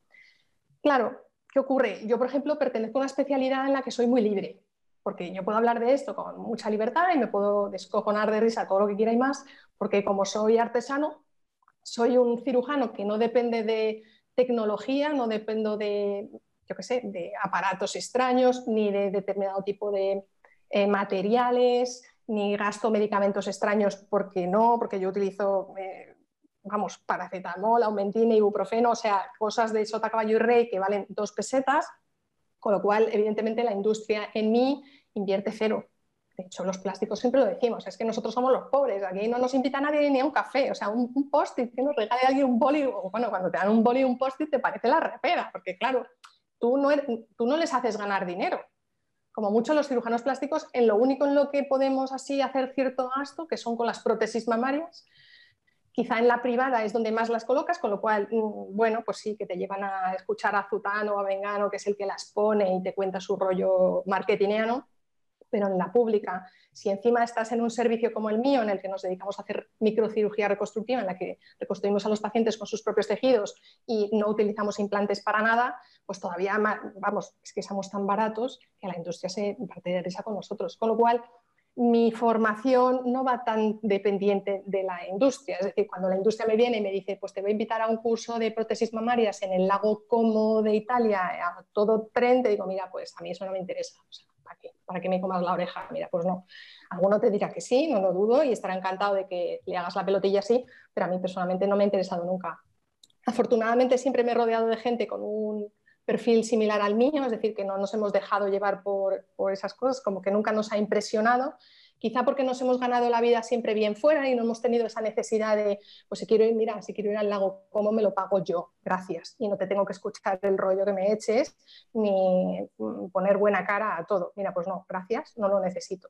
Claro, ¿qué ocurre? Yo, por ejemplo, pertenezco a una especialidad en la que soy muy libre, porque yo puedo hablar de esto con mucha libertad y me puedo descojonar de risa todo lo que quiera y más, porque como soy artesano, soy un cirujano que no depende de tecnología, no dependo de yo qué sé, de aparatos extraños, ni de determinado tipo de eh, materiales, ni gasto medicamentos extraños porque no, porque yo utilizo, eh, vamos, paracetamol, aumentina, ibuprofeno, o sea, cosas de sota, caballo y rey que valen dos pesetas, con lo cual, evidentemente, la industria en mí invierte cero. De hecho, los plásticos siempre lo decimos, es que nosotros somos los pobres, aquí no nos invita nadie ni a un café, o sea, un, post-it, que nos regale alguien un boli, bueno, cuando te dan un boli o un post-it te parece la repera, porque claro, tú no, tú no les haces ganar dinero. Como muchos los cirujanos plásticos, en lo único en lo que podemos así hacer cierto gasto, que son con las prótesis mamarias, Quizá en la privada es donde más las colocas, con lo cual, mm, bueno, pues sí, que te llevan a escuchar a Zutano o a Vengano, que es el que las pone y te cuenta su rollo marketingiano, pero en la pública, si encima estás en un servicio como el mío, en el que nos dedicamos a hacer microcirugía reconstructiva, en la que reconstruimos a los pacientes con sus propios tejidos y no utilizamos implantes para nada, pues todavía, vamos, es que somos tan baratos que la industria se interesa con nosotros. Con lo cual, mi formación no va tan dependiente de la industria. Es decir, cuando la industria me viene y me dice, pues te voy a invitar a un curso de prótesis mamarias en el lago Como de Italia, a todo tren, te digo, mira, pues a mí eso no me interesa. ¿Para qué? ¿Para que me comas la oreja? Mira, pues no. Alguno te dirá que sí, no lo dudo, y estará encantado de que le hagas la pelotilla así, pero a mí personalmente no me ha interesado nunca. Afortunadamente siempre me he rodeado de gente con un perfil similar al mío, es decir, que no nos hemos dejado llevar por, esas cosas, como que nunca nos ha impresionado quizá porque nos hemos ganado la vida siempre bien fuera y no hemos tenido esa necesidad de, pues si quiero ir, mira, si quiero ir al lago, ¿cómo me lo pago yo? Gracias. Y no te tengo que escuchar el rollo que me eches ni poner buena cara a todo. Mira, pues no, gracias, no lo necesito.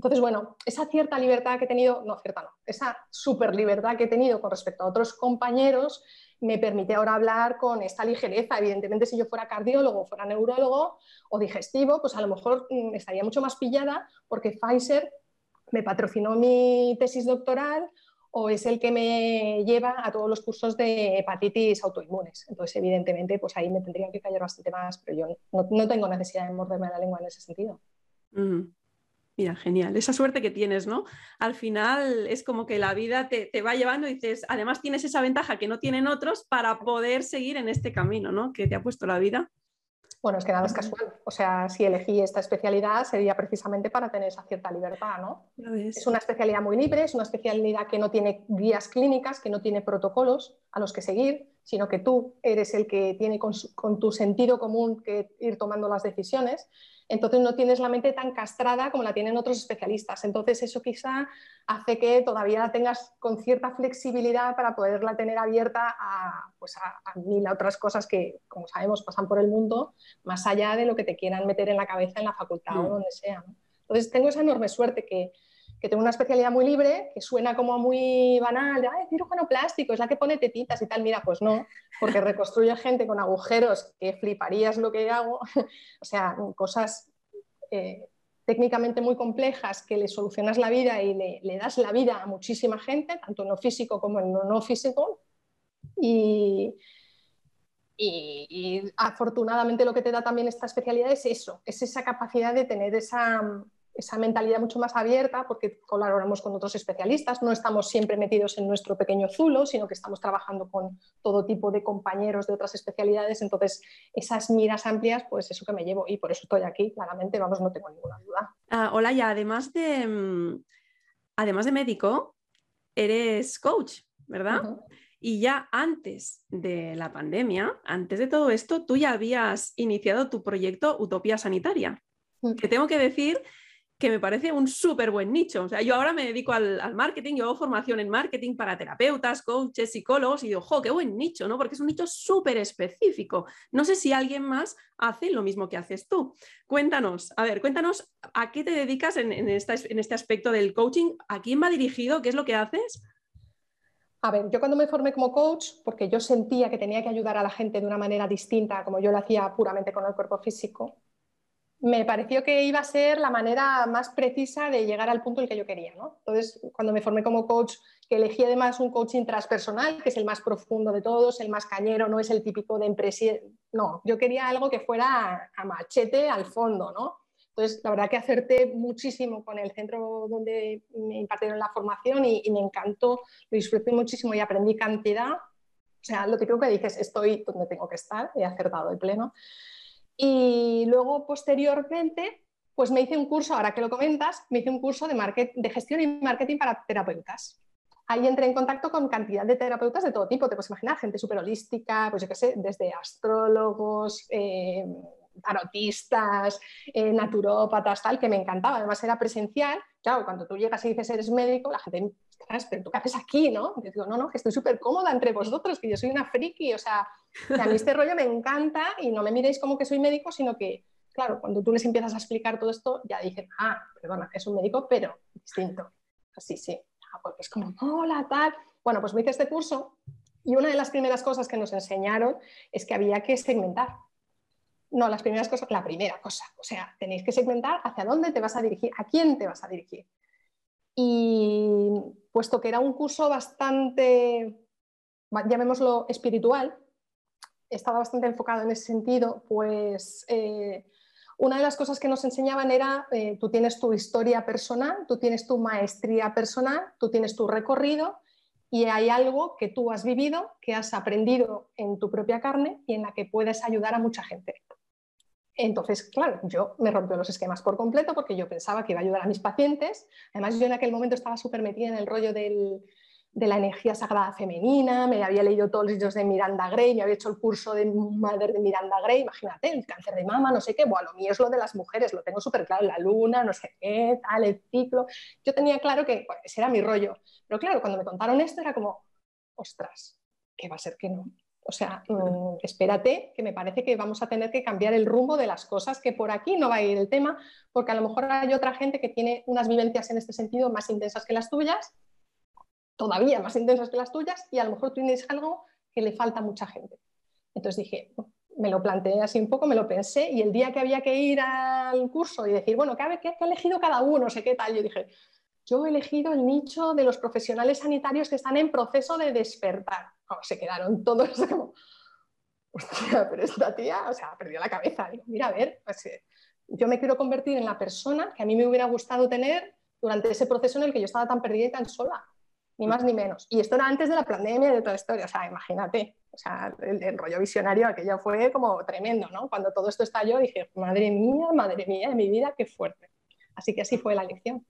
Entonces, bueno, esa cierta libertad que he tenido, no, cierta no, esa super libertad que he tenido con respecto a otros compañeros me permite ahora hablar con esta ligereza. Evidentemente, si yo fuera cardiólogo, fuera neurólogo o digestivo, pues a lo mejor mm, estaría mucho más pillada porque Pfizer me patrocinó mi tesis doctoral o es el que me lleva a todos los cursos de hepatitis autoinmunes. Entonces, evidentemente, pues ahí me tendría que callar bastante más, pero yo no, tengo necesidad de morderme la lengua en ese sentido. Mira, genial. Esa suerte que tienes, ¿no? Al final es como que la vida te, va llevando y dices, además tienes esa ventaja que no tienen otros para poder seguir en este camino, ¿no? Que te ha puesto la vida. Bueno, es que nada es casual. O sea, si elegí esta especialidad sería precisamente para tener esa cierta libertad, ¿no? Es una especialidad muy libre, es una especialidad que no tiene guías clínicas, que no tiene protocolos a los que seguir, sino que tú eres el que tiene con, con tu sentido común que ir tomando las decisiones entonces no tienes la mente tan castrada como la tienen otros especialistas. Entonces eso quizá hace que todavía tengas con cierta flexibilidad para poderla tener abierta a, pues a, mil otras cosas que, como sabemos, pasan por el mundo, más allá de lo que te quieran meter en la cabeza en la facultad o mm. donde sea. Entonces tengo esa enorme suerte que, que tengo una especialidad muy libre, que suena como muy banal, de, ay, cirujano plástico, es la que pone tetitas y tal. Mira, pues no, porque reconstruye gente con agujeros que fliparías lo que hago, o sea, cosas eh, técnicamente muy complejas que le solucionas la vida y le, das la vida a muchísima gente, tanto en lo físico como en lo no físico. y, y afortunadamente lo que te da también esta especialidad es eso, es esa capacidad de tener esa esa mentalidad mucho más abierta porque colaboramos con otros especialistas, no estamos siempre metidos en nuestro pequeño zulo, sino que estamos trabajando con todo tipo de compañeros de otras especialidades, entonces esas miras amplias, pues eso que me llevo y por eso estoy aquí, claramente, vamos, no tengo ninguna duda. Ah, hola, ya además de, mm, además de médico, eres coach, ¿verdad? Y ya antes de la pandemia, antes de todo esto, tú ya habías iniciado tu proyecto Utopía Sanitaria. Mm. Que tengo que decir que me parece un súper buen nicho. O sea, yo ahora me dedico al, marketing, yo hago formación en marketing para terapeutas, coaches, psicólogos y digo, ¡jo, qué buen nicho! ¿no? Porque es un nicho súper específico. No sé si alguien más hace lo mismo que haces tú. Cuéntanos, a ver, cuéntanos a qué te dedicas en, en este aspecto del coaching, a quién va dirigido, qué es lo que haces. A ver, yo cuando me formé como coach, porque yo sentía que tenía que ayudar a la gente de una manera distinta, como yo lo hacía puramente con el cuerpo físico, me pareció que iba a ser la manera más precisa de llegar al punto en que yo quería. ¿no? Entonces, cuando me formé como coach, que elegí además un coaching transpersonal, que es el más profundo de todos, el más cañero, no es el típico de empresa. No, yo quería algo que fuera a machete al fondo. ¿no? Entonces, la verdad que acerté muchísimo con el centro donde me impartieron la formación y, y me encantó, lo disfruté muchísimo y aprendí cantidad. O sea, lo típico que dices, estoy donde tengo que estar, he acertado el pleno. Y luego, posteriormente, pues me hice un curso, ahora que lo comentas, me hice un curso de, de gestión y marketing para terapeutas. Ahí entré en contacto con cantidad de terapeutas de todo tipo, te puedes imaginar, gente súper holística, pues yo qué sé, desde astrólogos, eh, tarotistas, eh, naturópatas, tal, que me encantaba. Además era presencial. Claro, cuando tú llegas y dices eres médico, la gente, pero tú qué haces aquí, ¿no? yo digo, no, no, que estoy súper cómoda entre vosotros, que yo soy una friki, o sea, a mí este rollo me encanta y no me miréis como que soy médico, sino que, claro, cuando tú les empiezas a explicar todo esto, ya dicen, ah, perdona, es un médico, pero distinto. Así, sí. Ah, pues es como, hola, tal. Bueno, pues me hice este curso y una de las primeras cosas que nos enseñaron es que había que segmentar. No, las primeras cosas, la primera cosa, o sea, tenéis que segmentar hacia dónde te vas a dirigir, a quién te vas a dirigir. Y puesto que era un curso bastante, llamémoslo espiritual, estaba bastante enfocado en ese sentido, pues eh, una de las cosas que nos enseñaban era, eh, tú tienes tu historia personal, tú tienes tu maestría personal, tú tienes tu recorrido y hay algo que tú has vivido, que has aprendido en tu propia carne y en la que puedes ayudar a mucha gente. Entonces, claro, yo me rompió los esquemas por completo porque yo pensaba que iba a ayudar a mis pacientes. Además, yo en aquel momento estaba súper metida en el rollo de la energía sagrada femenina, me había leído todos los libros de Miranda Gray, me había hecho el curso de madre de Miranda Gray, imagínate, el cáncer de mama, no sé qué, bueno, lo mío es lo de las mujeres, lo tengo súper claro, la luna, no sé qué, tal, el ciclo. Yo tenía claro que pues, ese era mi rollo, pero claro, cuando me contaron esto era como, ostras, ¿qué va a ser que no? O sea, mm, espérate, que me parece que vamos a tener que cambiar el rumbo de las cosas, que por aquí no va a ir el tema, porque a lo mejor hay otra gente que tiene unas vivencias en este sentido más intensas que las tuyas todavía más intensas que las tuyas y a lo mejor tú tienes algo que le falta a mucha gente. Entonces dije, me lo planteé así un poco, me lo pensé y el día que había que ir al curso y decir, bueno, ¿qué qué ha elegido cada uno? No sé qué tal, yo dije, yo he elegido el nicho de los profesionales sanitarios que están en proceso de despertar. Se quedaron todos como, hostia, pero esta tía, o sea, perdió la cabeza. Digo, mira, a ver, pues, eh, yo me quiero convertir en la persona que a mí me hubiera gustado tener durante ese proceso en el que yo estaba tan perdida y tan sola ni más ni menos. Y esto era antes de la pandemia y de toda la historia, o sea, imagínate, o sea, el, rollo visionario aquello fue como tremendo, ¿no? Cuando todo esto estalló dije, madre mía, madre mía de mi vida, qué fuerte. Así que así fue la lección.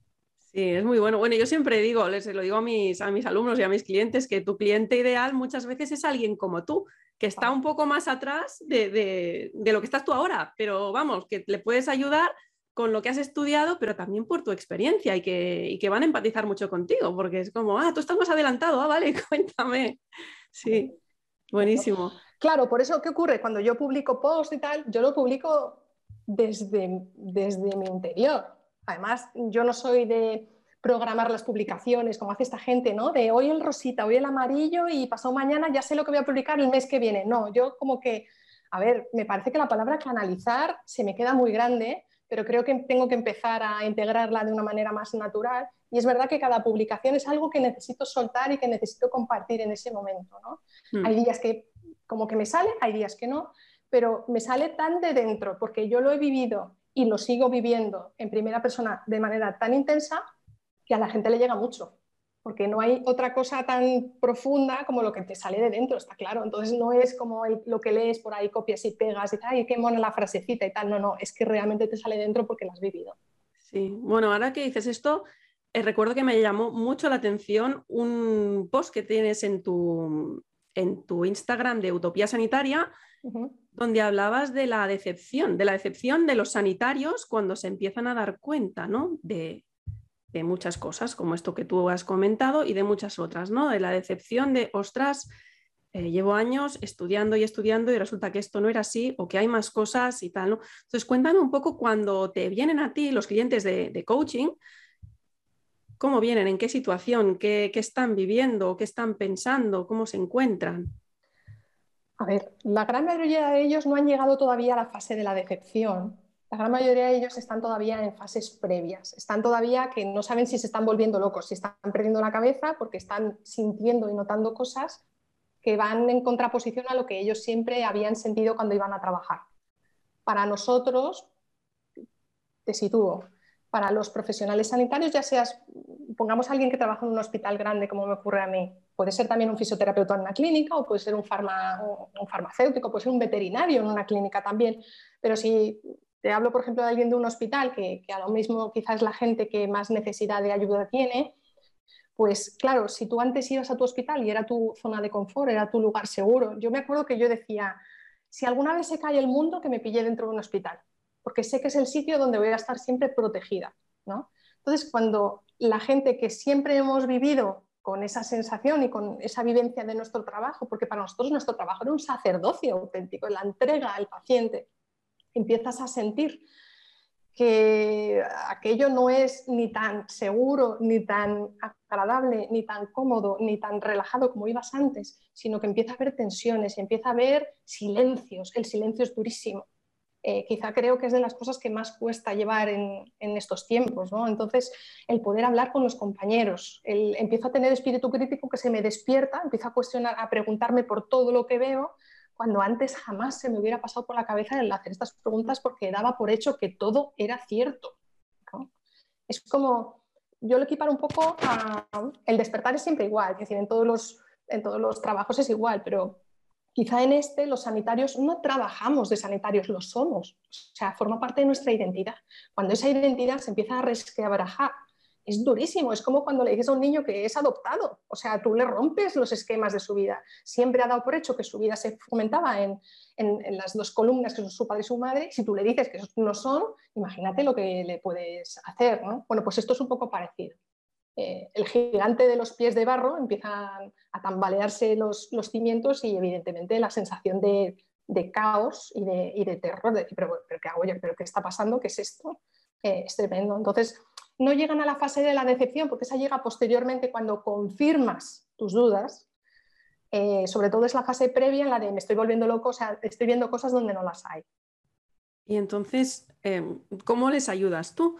Sí, es muy bueno. Bueno, yo siempre digo, les lo digo a mis, a mis alumnos y a mis clientes, que tu cliente ideal muchas veces es alguien como tú, que está un poco más atrás de, de, de lo que estás tú ahora, pero vamos, que le puedes ayudar con lo que has estudiado, pero también por tu experiencia y que, que, van a empatizar mucho contigo, porque es como, ah, tú estás más adelantado, ah, vale, cuéntame. Sí, buenísimo. Claro, por eso, ¿qué ocurre? Cuando yo publico post y tal, yo lo publico desde, desde mi interior. Además, yo no soy de programar las publicaciones como hace esta gente, ¿no? De hoy el rosita, hoy el amarillo y pasado mañana ya sé lo que voy a publicar el mes que viene. No, yo como que, a ver, me parece que la palabra canalizar se me queda muy grande pero creo que tengo que empezar a integrarla de una manera más natural. Y es verdad que cada publicación es algo que necesito soltar y que necesito compartir en ese momento. ¿no? Hmm. Hay días que como que me sale, hay días que no, pero me sale tan de dentro porque yo lo he vivido y lo sigo viviendo en primera persona de manera tan intensa que a la gente le llega mucho porque no hay otra cosa tan profunda como lo que te sale de dentro, está claro. Entonces no es como lo que lees por ahí, copias y pegas y tal, y qué mona la frasecita y tal. No, no, es que realmente te sale dentro porque lo has vivido. Sí, bueno, ahora que dices esto, eh, recuerdo que me llamó mucho la atención un post que tienes en tu, en tu Instagram de Utopía Sanitaria, donde hablabas de la decepción, de la decepción de los sanitarios cuando se empiezan a dar cuenta, ¿no? De, de muchas cosas, como esto que tú has comentado, y de muchas otras, ¿no? De la decepción de, ostras, eh, llevo años estudiando y estudiando y resulta que esto no era así o que hay más cosas y tal. Entonces, cuéntame un poco cuando te vienen a ti los clientes de, coaching, cómo vienen, en qué situación, qué están viviendo, qué están pensando, cómo se encuentran. A ver, la gran mayoría de ellos no han llegado todavía a la fase de la decepción, la gran mayoría de ellos están todavía en fases previas, están todavía que no saben si se están volviendo locos, si están perdiendo la cabeza porque están sintiendo y notando cosas que van en contraposición a lo que ellos siempre habían sentido cuando iban a trabajar. Para nosotros, te sitúo, para los profesionales sanitarios, ya seas, pongamos a alguien que trabaja en un hospital grande, como me ocurre a mí, puede ser también un fisioterapeuta en una clínica o puede ser un, farmacéutico, puede ser un veterinario en una clínica también, pero si te hablo, por ejemplo, de alguien de un hospital que, a lo mismo quizás la gente que más necesidad de ayuda tiene, pues claro, si tú antes ibas a tu hospital y era tu zona de confort, era tu lugar seguro, yo me acuerdo que yo decía, si alguna vez se cae el mundo, que me pille dentro de un hospital, porque sé que es el sitio donde voy a estar siempre protegida. ¿no? Entonces, cuando la gente que siempre hemos vivido con esa sensación y con esa vivencia de nuestro trabajo, porque para nosotros nuestro trabajo era un sacerdocio auténtico, la entrega al paciente, empiezas a sentir que aquello no es ni tan seguro, ni tan agradable, ni tan cómodo, ni tan relajado como ibas antes, sino que empieza a haber tensiones empieza a haber silencios. El silencio es durísimo. Eh, quizá creo que es de las cosas que más cuesta llevar en, estos tiempos. ¿no? Entonces, el poder hablar con los compañeros, el, empiezo a tener espíritu crítico que se me despierta, empiezo a cuestionar, a preguntarme por todo lo que veo, cuando antes jamás se me hubiera pasado por la cabeza el hacer estas preguntas porque daba por hecho que todo era cierto. Es como, yo lo equiparo un poco a, el despertar es siempre igual, es decir, en todos los, en todos los trabajos es igual, pero quizá en este los sanitarios no trabajamos de sanitarios, lo somos, o sea, forma parte de nuestra identidad. Cuando esa identidad se empieza a resquebrajar es durísimo. Es como cuando le dices a un niño que es adoptado. O sea, tú le rompes los esquemas de su vida. Siempre ha dado por hecho que su vida se fomentaba en, las dos columnas que son su padre y su madre. Si tú le dices que esos no son, imagínate lo que le puedes hacer. Bueno, pues esto es un poco parecido. Eh, el gigante de los pies de barro empiezan a tambalearse los, cimientos y evidentemente la sensación de, caos y de, terror, de decir, pero, ¿qué hago yo? ¿Pero qué está pasando? ¿Qué es esto? Eh, es tremendo. Entonces, no llegan a la fase de la decepción, porque esa llega posteriormente cuando confirmas tus dudas. Eh, sobre todo es la fase previa en la de me estoy volviendo loco, o sea, estoy viendo cosas donde no las hay. Y entonces, em, ¿cómo les ayudas tú?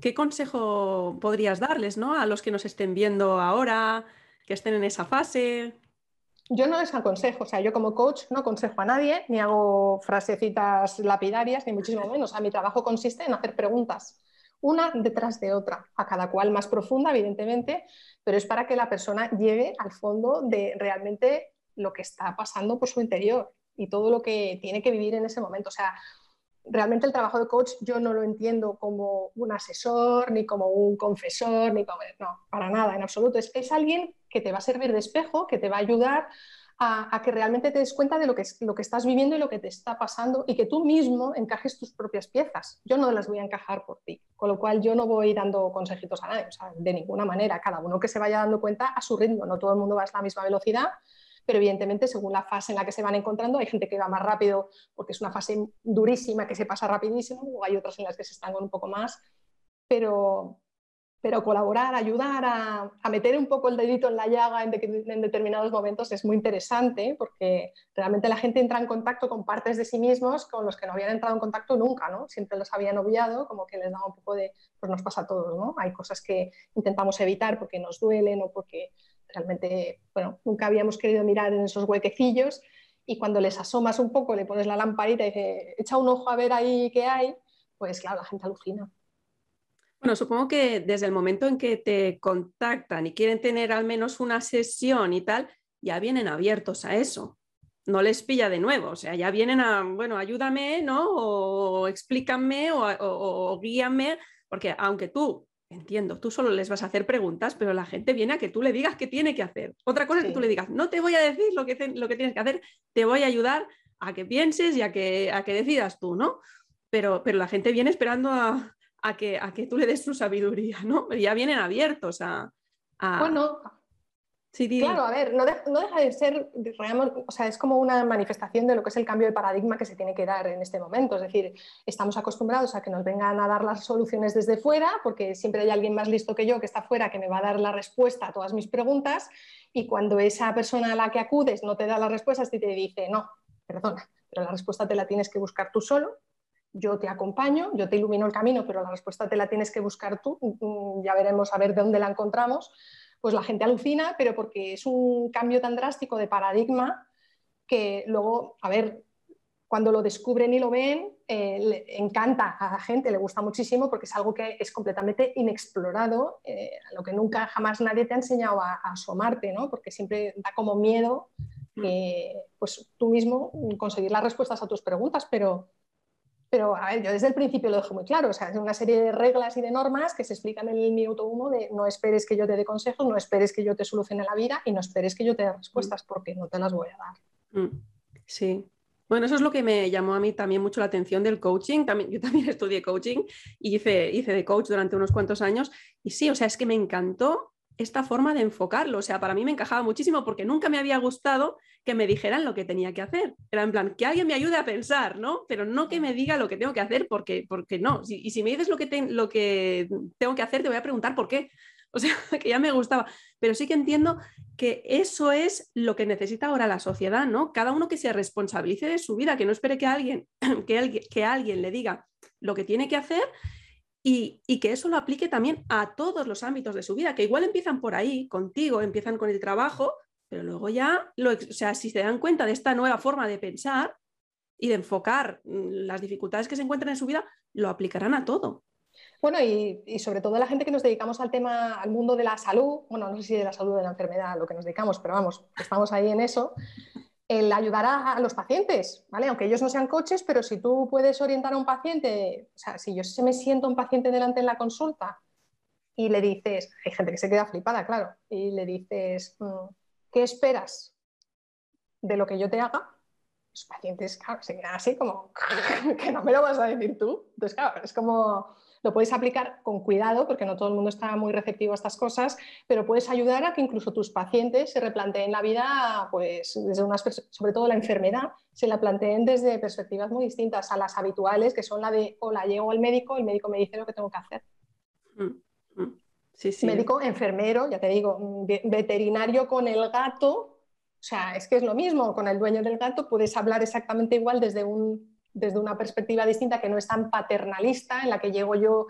¿Qué consejo podrías darles ¿no? a los que nos estén viendo ahora, que estén en esa fase? Yo no les aconsejo, o sea, yo como coach no aconsejo a nadie, ni hago frasecitas lapidarias, ni muchísimo menos. O sea, mi trabajo consiste en hacer preguntas una detrás de otra, a cada cual más profunda, evidentemente, pero es para que la persona llegue al fondo de realmente lo que está pasando por su interior y todo lo que tiene que vivir en ese momento. O sea, realmente el trabajo de coach yo no lo entiendo como un asesor, ni como un confesor, ni como... No, para nada, en absoluto. Es, es alguien que te va a servir de espejo, que te va a ayudar a, que realmente te des cuenta de lo que, lo que estás viviendo y lo que te está pasando y que tú mismo encajes tus propias piezas. Yo no las voy a encajar por ti, con lo cual yo no voy dando consejitos a nadie, de ninguna manera. Cada uno que se vaya dando cuenta a su ritmo, no todo el mundo va a la misma velocidad, pero evidentemente según la fase en la que se van encontrando, hay gente que va más rápido porque es una fase durísima que se pasa rapidísimo, o hay otras en las que se están con un poco más, pero, pero colaborar, ayudar a, meter un poco el dedito en la llaga en, determinados momentos es muy interesante porque realmente la gente entra en contacto con partes de sí mismos con los que no habían entrado en contacto nunca, ¿no? Siempre los habían obviado, como que les daba un poco de, pues nos pasa a todos, ¿no? Hay cosas que intentamos evitar porque nos duelen o porque realmente, bueno, nunca habíamos querido mirar en esos huequecillos y cuando les asomas un poco, le pones la lamparita y dices, echa un ojo a ver ahí qué hay, pues claro, la gente alucina. Bueno, supongo que desde el momento en que te contactan y quieren tener al menos una sesión y tal, ya vienen abiertos a eso. No les pilla de nuevo, o sea, ya vienen a, bueno, ayúdame, ¿no? O explícame o, guíame, porque aunque tú, entiendo, tú solo les vas a hacer preguntas, pero la gente viene a que tú le digas qué tiene que hacer. Otra cosa es que tú le digas, no te voy a decir lo que, lo que tienes que hacer, te voy a ayudar a que pienses y a que, a que decidas tú, ¿no? Pero, pero la gente viene esperando a, a que, a que tú le des tu sabiduría, ¿no? Ya vienen abiertos a... Bueno, claro, a ver, no, deja de ser, o sea, es como una manifestación de lo que es el cambio de paradigma que se tiene que dar en este momento. Es decir, estamos acostumbrados a que nos vengan a dar las soluciones desde fuera, porque siempre hay alguien más listo que yo que está fuera que me va a dar la respuesta a todas mis preguntas, y cuando esa persona a la que acudes no te da las respuestas te dice, no, perdona, pero la respuesta te la tienes que buscar tú solo, yo te acompaño, yo te ilumino el camino, pero la respuesta te la tienes que buscar tú, mm, ya veremos a ver de dónde la encontramos, pues la gente alucina, pero porque es un cambio tan drástico de paradigma que luego, a ver, cuando lo descubren y lo ven, eh, le encanta a la gente, le gusta muchísimo porque es algo que es completamente inexplorado, eh, a lo que nunca jamás nadie te ha enseñado a, asomarte, ¿no? porque siempre da como miedo pues, tú mismo conseguir las respuestas a tus preguntas, pero pero a ver, yo desde el principio lo dejo muy claro, o sea, es una serie de reglas y de normas que se explican en el minuto uno de no esperes que yo te dé consejos, no esperes que yo te solucione la vida y no esperes que yo te dé respuestas porque no te las voy a dar. Mm, sí. Bueno, eso es lo que me llamó a mí también mucho la atención del coaching. También, yo también estudié coaching y hice, hice de coach durante unos cuantos años. Y sí, o sea, es que me encantó esta forma de enfocarlo. O sea, para mí me encajaba muchísimo porque nunca me había gustado que me dijeran lo que tenía que hacer. Era en plan, que alguien me ayude a pensar, ¿no? Pero no que me diga lo que tengo que hacer porque, porque no. y si me dices lo que, lo que tengo que hacer, te voy a preguntar por qué. O sea, que ya me gustaba. Pero sí que entiendo que eso es lo que necesita ahora la sociedad, ¿no? Cada uno que se responsabilice de su vida, que no espere que alguien, que alguien, que alguien le diga lo que tiene que hacer y, que eso lo aplique también a todos los ámbitos de su vida, que igual empiezan por ahí, contigo, empiezan con el trabajo, pero luego ya, lo, o sea, si se dan cuenta de esta nueva forma de pensar y de enfocar mm, las dificultades que se encuentran en su vida, lo aplicarán a todo. Bueno, y, sobre todo la gente que nos dedicamos al tema, al mundo de la salud, bueno, no sé si de la salud de la enfermedad lo que nos dedicamos, pero vamos, estamos ahí en eso, el ayudar a, los pacientes, ¿vale? Aunque ellos no sean coches, pero si tú puedes orientar a un paciente, o sea, si yo se me siento un paciente delante en la consulta y le dices, hay gente que se queda flipada, claro, y le dices, mm, ¿qué esperas de lo que yo te haga? Los pacientes, claro, se quedan así como, que no me lo vas a decir tú. Entonces, claro, es como lo puedes aplicar con cuidado, porque no todo el mundo está muy receptivo a estas cosas, pero puedes ayudar a que incluso tus pacientes se replanteen la vida, pues desde unas, sobre todo la enfermedad, se la planteen desde perspectivas muy distintas a las habituales, que son la de, hola, llego al médico, y el médico me dice lo que tengo que hacer. Mm, mm. Sí, sí. Médico, enfermero, ya te digo, veterinario con el gato, o sea, es que es lo mismo, con el dueño del gato puedes hablar exactamente igual desde un desde una perspectiva distinta que no es tan paternalista, en la que llego yo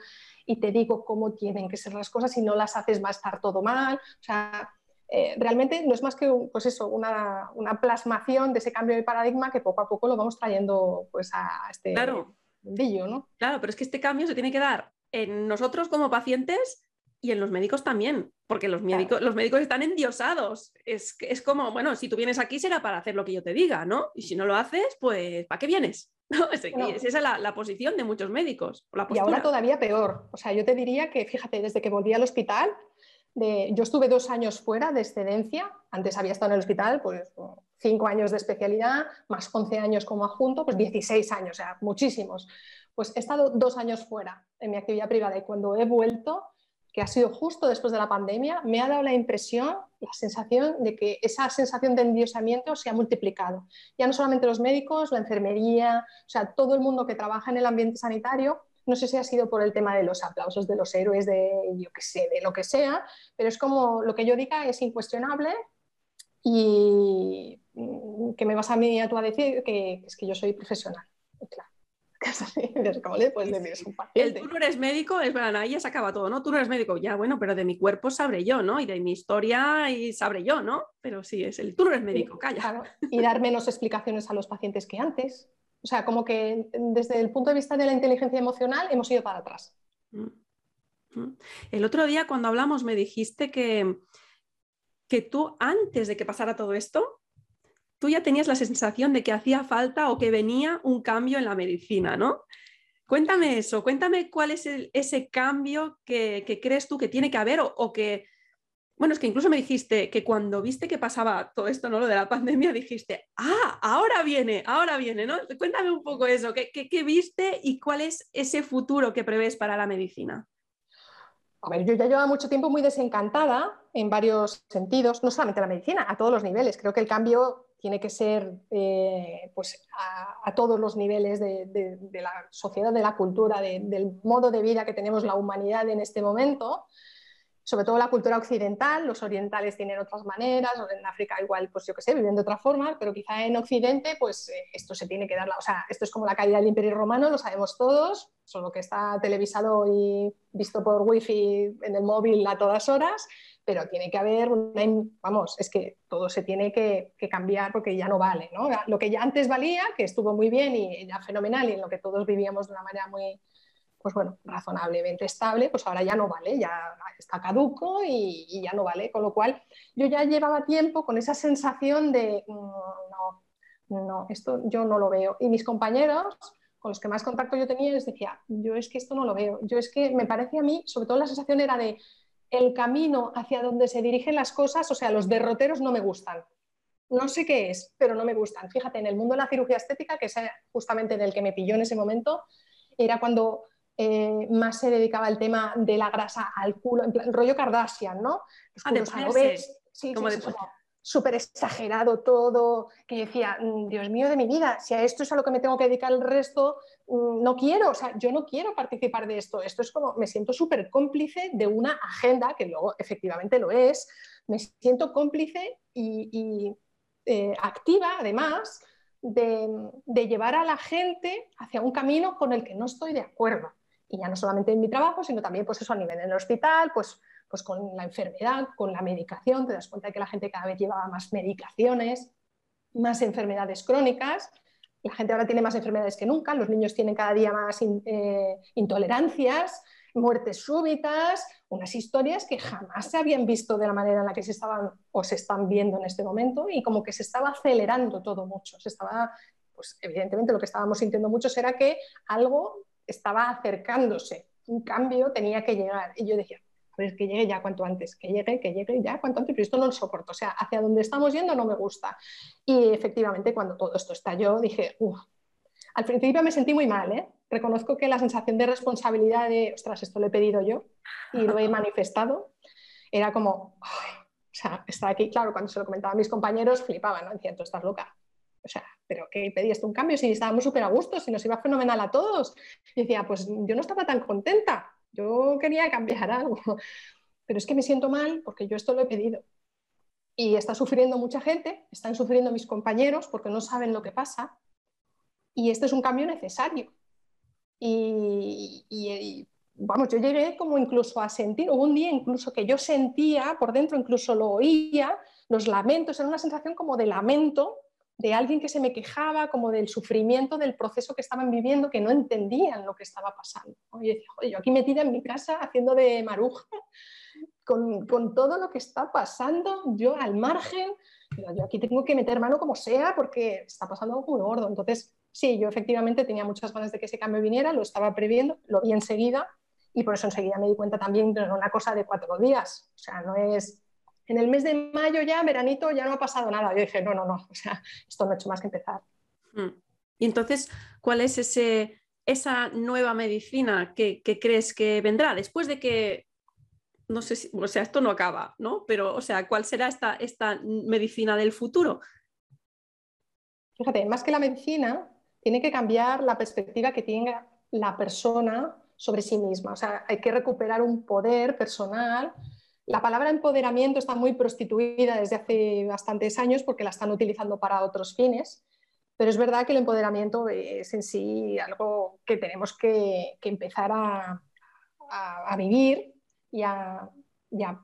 y te digo cómo tienen que ser las cosas y no las haces va a estar todo mal. O sea, eh, realmente no es más que pues eso, una, plasmación de ese cambio de paradigma que poco a poco lo vamos trayendo pues, a este claro. ¿no? Claro, pero es que este cambio se tiene que dar en nosotros como pacientes y en los médicos también, porque los médicos, los médicos están endiosados. Es, es como, bueno, si tú vienes aquí será para hacer lo que yo te diga, ¿no? Y si no lo haces, pues ¿para qué vienes? esa es la, posición de muchos médicos. y ahora todavía peor. O sea, yo te diría que, fíjate, desde que volví al hospital, de, yo estuve dos años fuera de excedencia, antes había estado en el hospital, pues cinco años de especialidad, más 11 años como adjunto, pues 16 años, o sea, muchísimos. Pues he estado dos años fuera en mi actividad privada y cuando he vuelto, que ha sido justo después de la pandemia, me ha dado la impresión, la sensación de que esa sensación de endiosamiento se ha multiplicado. Ya no solamente los médicos, la enfermería, o sea, todo el mundo que trabaja en el ambiente sanitario, no sé si ha sido por el tema de los aplausos de los héroes, de yo qué lo que sea, pero es como lo que yo diga es incuestionable y mm, que me vas a mí a tú a decir que es que yo soy profesional. Claro. El tú no eres médico, es verdad, ahí ya se acaba todo, ¿no? Tú no eres médico, ya bueno, pero de mi cuerpo sabré yo, ¿no? Y de mi historia y sabré yo, ¿no? Pero sí, es el tú no eres médico, calla. Y dar menos explicaciones a los pacientes que antes. O sea, como que desde el punto de vista de la inteligencia emocional hemos ido para atrás. Mm, mm. El otro día cuando hablamos me dijiste que, que tú antes de que pasara todo esto, tú ya tenías la sensación de que hacía falta o que venía un cambio en la medicina, ¿no? Cuéntame eso, cuéntame cuál es ese cambio que, crees tú que tiene que haber o, que, bueno, es que incluso me dijiste que cuando viste que pasaba todo esto, ¿no? Lo de la pandemia, dijiste, ah, ahora viene, ahora viene, ¿no? Cuéntame un poco eso, ¿qué, viste y cuál es ese futuro que prevés para la medicina? A ver, yo ya llevo mucho tiempo muy desencantada en varios sentidos, no solamente la medicina, a todos los niveles. Creo que el cambio tiene que ser eh, pues a, todos los niveles de, la sociedad, de la cultura, del modo de vida que tenemos la humanidad en este momento, sobre todo la cultura occidental, los orientales tienen otras maneras, en África igual, pues yo qué sé, viven de otra forma, pero quizá en Occidente, pues eh, esto se tiene que dar, o sea, esto es como la caída del Imperio Romano, lo sabemos todos, solo que está televisado y visto por wifi en el móvil a todas horas, pero tiene que haber una, vamos, es que todo se tiene que, cambiar porque ya no vale, ¿no? Lo que ya antes valía, que estuvo muy bien y ya fenomenal y en lo que todos vivíamos de una manera muy, pues bueno, razonablemente estable, pues ahora ya no vale, ya está caduco y, ya no vale, con lo cual yo ya llevaba tiempo con esa sensación de mm, no, no, esto yo no lo veo. Y mis compañeros con los que más contacto yo tenía les decía, yo es que esto no lo veo, yo es que me parece a mí, sobre todo la sensación era de, el camino hacia donde se dirigen las cosas, o sea, los derroteros no me gustan. No sé qué es, pero no me gustan. Fíjate, en el mundo de la cirugía estética, que es justamente en el que me pilló en ese momento, era cuando eh, más se dedicaba al tema de la grasa al culo, en plan, rollo Kardashian, ¿no? Los ah, de Sí, como sí, súper exagerado todo, que decía, mm, Dios mío de mi vida, si a esto es a lo que me tengo que dedicar el resto, no quiero, o sea, yo no quiero participar de esto. Esto es como, me siento súper cómplice de una agenda, que luego efectivamente lo es, me siento cómplice y, eh, activa además de, de llevar a la gente hacia un camino con el que no estoy de acuerdo. Y ya no solamente en mi trabajo, sino también pues eso a nivel en el hospital, pues pues con la enfermedad, con la medicación, te das cuenta de que la gente cada vez llevaba más medicaciones, más enfermedades crónicas, la gente ahora tiene más enfermedades que nunca, los niños tienen cada día más eh, intolerancias, muertes súbitas, unas historias que jamás se habían visto de la manera en la que se estaban o se están viendo en este momento y como que se estaba acelerando todo mucho, se estaba, pues evidentemente lo que estábamos sintiendo muchos era que algo estaba acercándose, un cambio tenía que llegar. Y yo decía, ver, que llegue ya cuanto antes, que llegue, que llegue ya cuanto antes, pero esto no lo soporto, o sea, hacia donde estamos yendo no me gusta. Y efectivamente, cuando todo esto estalló, dije, uff, al principio me sentí muy mal, ¿eh? Reconozco que la sensación de responsabilidad de, ostras, esto lo he pedido yo y lo he manifestado, era como, o sea, estar aquí, claro, cuando se lo comentaba a mis compañeros, flipaban, ¿no? Decían, tú estás loca. O sea, ¿pero qué pedías un cambio? Si estábamos súper a gusto, si nos iba fenomenal a todos. Y decía, pues yo no estaba tan contenta. Yo quería cambiar algo, pero es que me siento mal porque yo esto lo he pedido. Y está sufriendo mucha gente, están sufriendo mis compañeros porque no saben lo que pasa. Y este es un cambio necesario. Y, vamos, yo llegué como incluso a sentir, hubo un día incluso que yo sentía por dentro, incluso lo oía, los lamentos, era una sensación como de lamento de alguien que se me quejaba como del sufrimiento del proceso que estaban viviendo, que no entendían lo que estaba pasando. Y yo yo aquí metida en mi casa haciendo de maruja, con, con, todo lo que está pasando, yo al margen, yo aquí tengo que meter mano como sea porque está pasando algo muy gordo. Entonces, sí, yo efectivamente tenía muchas ganas de que ese cambio viniera, lo estaba previendo, lo vi enseguida y por eso enseguida me di cuenta también de una cosa de cuatro días. O sea, no es en el mes de mayo ya, veranito, ya no ha pasado nada. Yo dije, no, no, no, o sea, esto no ha hecho más que empezar. Hmm. Y entonces, ¿cuál es ese, esa nueva medicina que, crees que vendrá después de que, no sé si, o sea, esto no acaba, ¿no? Pero, o sea, ¿cuál será esta, esta medicina del futuro? Fíjate, más que la medicina, tiene que cambiar la perspectiva que tenga la persona sobre sí misma. O sea, hay que recuperar un poder personal la palabra empoderamiento está muy prostituida desde hace bastantes años porque la están utilizando para otros fines, pero es verdad que el empoderamiento es en sí algo que tenemos que, empezar a, vivir y a,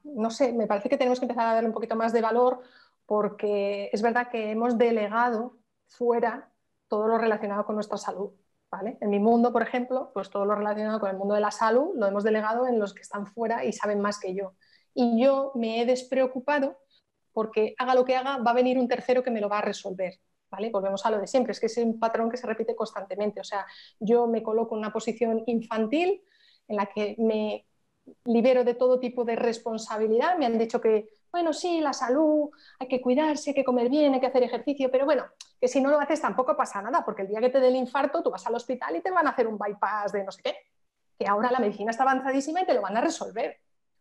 no sé, me parece que tenemos que empezar a darle un poquito más de valor porque es verdad que hemos delegado fuera todo lo relacionado con nuestra salud. ¿Vale? En mi mundo, por ejemplo, pues todo lo relacionado con el mundo de la salud lo hemos delegado en los que están fuera y saben más que yo y yo me he despreocupado porque haga lo que haga, va a venir un tercero que me lo va a resolver. ¿Vale? Volvemos a lo de siempre, es que es un patrón que se repite constantemente. O sea, yo me coloco en una posición infantil en la que me libero de todo tipo de responsabilidad. Me han dicho que, bueno, sí, la salud, hay que cuidarse, hay que comer bien, hay que hacer ejercicio, pero bueno, que si no lo haces tampoco pasa nada, porque el día que te dé el infarto tú vas al hospital y te van a hacer un bypass de no sé qué, que ahora la medicina está avanzadísima y te lo van a resolver.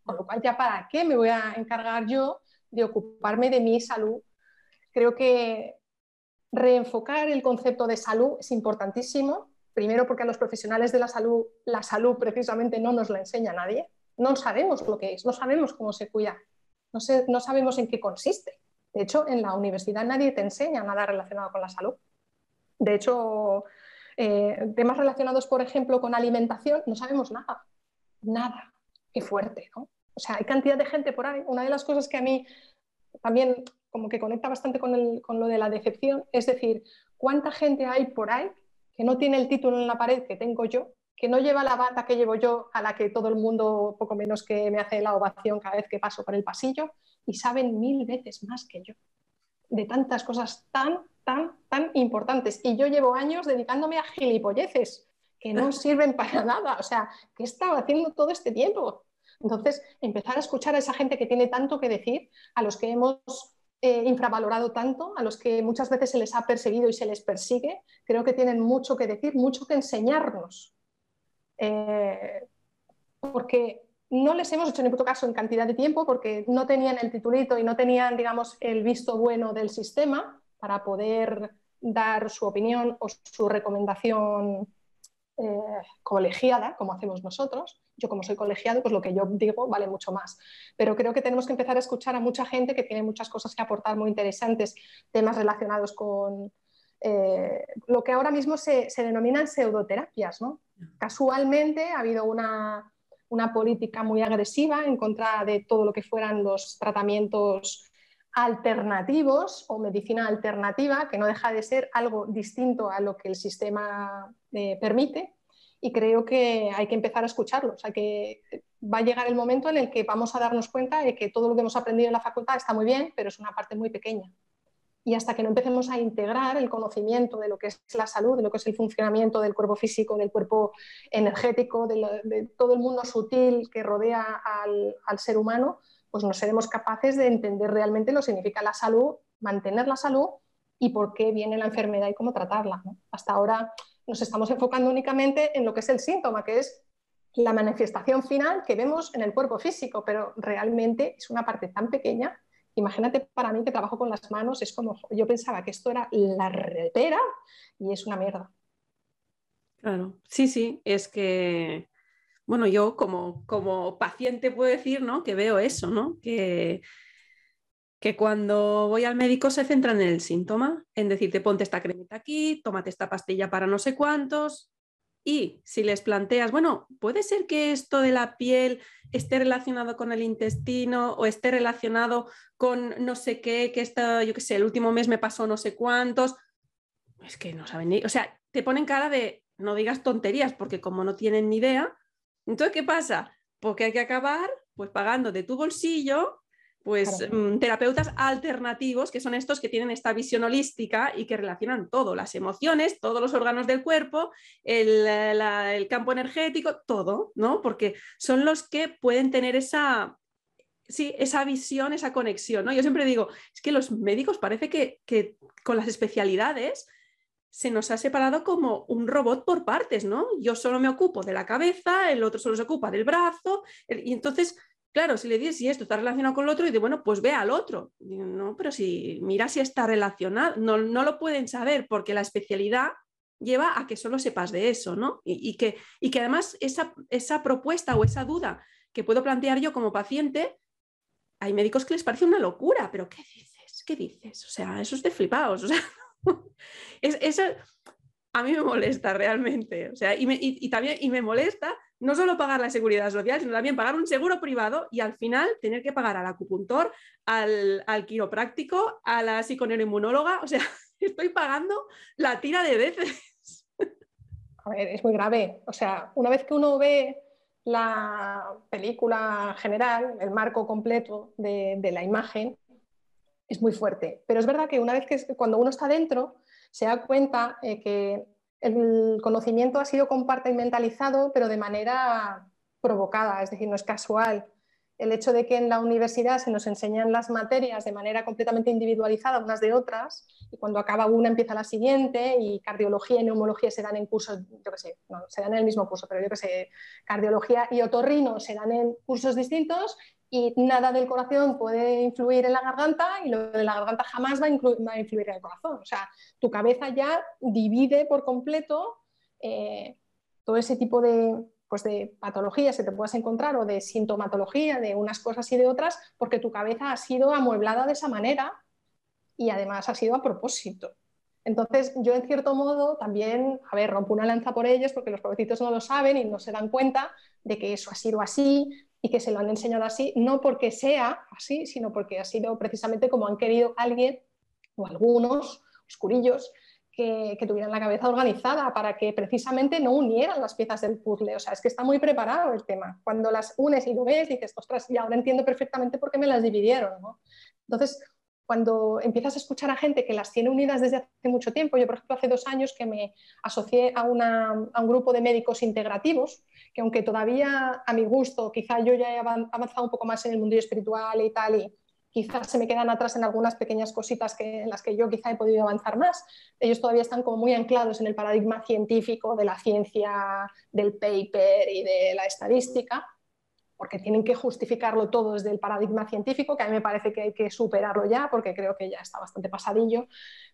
Con lo cual, ¿ya para qué me voy a encargar yo de ocuparme de mi salud? Creo que reenfocar el concepto de salud es importantísimo. Primero porque a los profesionales de la salud, la salud precisamente no nos la enseña nadie. No sabemos lo que es, no sabemos cómo se cuida, no, no sabemos en qué consiste. De hecho, en la universidad nadie te enseña nada relacionado con la salud. De hecho, eh, temas relacionados, por ejemplo, con alimentación, no sabemos nada. Nada. Qué fuerte, ¿no? O sea, hay cantidad de gente por ahí. Una de las cosas que a mí también como que conecta bastante con, lo de la decepción, es decir, cuánta gente hay por ahí que no tiene el título en la pared que tengo yo, que no lleva la bata que llevo yo, a la que todo el mundo, poco menos que me hace la ovación cada vez que paso por el pasillo, y saben mil veces más que yo de tantas cosas tan, tan, tan importantes. Y yo llevo años dedicándome a gilipolleces que no sirven para nada. O sea, ¿qué estaba haciendo todo este tiempo? Entonces, empezar a escuchar a esa gente que tiene tanto que decir, a los que hemos eh, infravalorado tanto, a los que muchas veces se les ha perseguido y se les persigue, creo que tienen mucho que decir, mucho que enseñarnos. eh, porque no les hemos hecho ni puto caso en cantidad de tiempo, porque no tenían el titulito y no tenían, digamos, el visto bueno del sistema para poder dar su opinión o su recomendación eh, colegiada, como hacemos nosotros. Yo como soy colegiado, pues lo que yo digo vale mucho más. Pero creo que tenemos que empezar a escuchar a mucha gente que tiene muchas cosas que aportar muy interesantes, temas relacionados con eh, lo que ahora mismo se, denominan pseudoterapias. ¿no? Casualmente ha habido una, una política muy agresiva en contra de todo lo que fueran los tratamientos alternativos o medicina alternativa, que no deja de ser algo distinto a lo que el sistema eh, permite. Y creo que hay que empezar a escucharlos. Hay que, va a llegar el momento en el que vamos a darnos cuenta de que todo lo que hemos aprendido en la facultad está muy bien, pero es una parte muy pequeña. Y hasta que no empecemos a integrar el conocimiento de lo que es la salud, de lo que es el funcionamiento del cuerpo físico, del cuerpo energético, de, todo el mundo sutil que rodea al, al ser humano, pues no seremos capaces de entender realmente lo que significa la salud, mantener la salud y por qué viene la enfermedad y cómo tratarla. Hasta ahora nos estamos enfocando únicamente en lo que es el síntoma, que es la manifestación final que vemos en el cuerpo físico, pero realmente es una parte tan pequeña. Imagínate para mí que trabajo con las manos, es como yo pensaba que esto era la repera y es una mierda. Claro, sí, sí, es que bueno, yo como, como paciente puedo decir, ¿no? Que veo eso, ¿no? Que, que cuando voy al médico se centran en el síntoma, en decirte ponte esta cremita aquí, tómate esta pastilla para no sé cuántos. Y si les planteas, bueno, puede ser que esto de la piel esté relacionado con el intestino o esté relacionado con no sé qué, que está, yo qué sé, el último mes me pasó no sé cuántos. Es que no saben ni, o sea, te ponen cara de no digas tonterías porque como no tienen ni idea, entonces, ¿qué pasa? Porque hay que acabar pues pagando de tu bolsillo pues mm, terapeutas alternativos, que son estos que tienen esta visión holística y que relacionan todo, las emociones, todos los órganos del cuerpo, el, el, campo energético, todo, ¿no? Porque son los que pueden tener esa, sí, esa visión, esa conexión, ¿no? Yo siempre digo, es que los médicos parece que, que con las especialidades se nos ha separado como un robot por partes, ¿no? Yo solo me ocupo de la cabeza, el otro solo se ocupa del brazo, y entonces, claro, si le dices si esto está relacionado con el otro, y dice, bueno, pues ve al otro. no, pero si mira si está relacionado, no, no, lo pueden saber porque la especialidad lleva a que solo sepas de eso, ¿no? Y, que, y que además esa, esa propuesta o esa duda que puedo plantear yo como paciente, hay médicos que les parece una locura, pero ¿qué dices? ¿Qué dices? O sea, eso es de flipados, o sea, es, eso a mí me molesta realmente. O sea, y, me, también y me molesta no solo pagar la seguridad social, sino también pagar un seguro privado y al final tener que pagar al acupuntor, al, al quiropráctico, a la psiconeuroinmunóloga. O sea, estoy pagando la tira de veces. A ver, es muy grave. O sea, una vez que uno ve la película general, el marco completo de, de la imagen, es muy fuerte. Pero es verdad que una vez que cuando uno está dentro, se da cuenta eh, que el conocimiento ha sido compartimentalizado, pero de manera provocada, es decir, no es casual. El hecho de que en la universidad se nos enseñan las materias de manera completamente individualizada unas de otras, y cuando acaba una empieza la siguiente, y cardiología y neumología se dan en cursos, yo qué sé, no, se dan en el mismo curso, pero yo qué sé, cardiología y otorrino se dan en cursos distintos, y nada del corazón puede influir en la garganta y lo de la garganta jamás va a, influir en el corazón. O sea, tu cabeza ya divide por completo eh, todo ese tipo de, pues de patologías que te puedas encontrar o de sintomatología de unas cosas y de otras, porque tu cabeza ha sido amueblada de esa manera y además ha sido a propósito. Entonces, yo en cierto modo también, a ver, rompo una lanza por ellos porque los pobrecitos no lo saben y no se dan cuenta de que eso ha sido así, y que se lo han enseñado así, no porque sea así, sino porque ha sido precisamente como han querido alguien o algunos oscurillos que, tuvieran la cabeza organizada para que precisamente no unieran las piezas del puzzle. O sea, es que está muy preparado el tema. Cuando las unes y lo ves, dices, ostras, y ahora entiendo perfectamente por qué me las dividieron. Entonces, cuando empiezas a escuchar a gente que las tiene unidas desde hace mucho tiempo, yo por ejemplo hace dos años que me asocié a, a, un grupo de médicos integrativos, que aunque todavía a mi gusto, quizá yo ya he avanzado un poco más en el mundo espiritual y tal, y quizás se me quedan atrás en algunas pequeñas cositas que, en las que yo quizá he podido avanzar más. Ellos todavía están como muy anclados en el paradigma científico de la ciencia, del paper y de la estadística, porque tienen que justificarlo todo desde el paradigma científico, que a mí me parece que hay que superarlo ya, porque creo que ya está bastante pasadillo,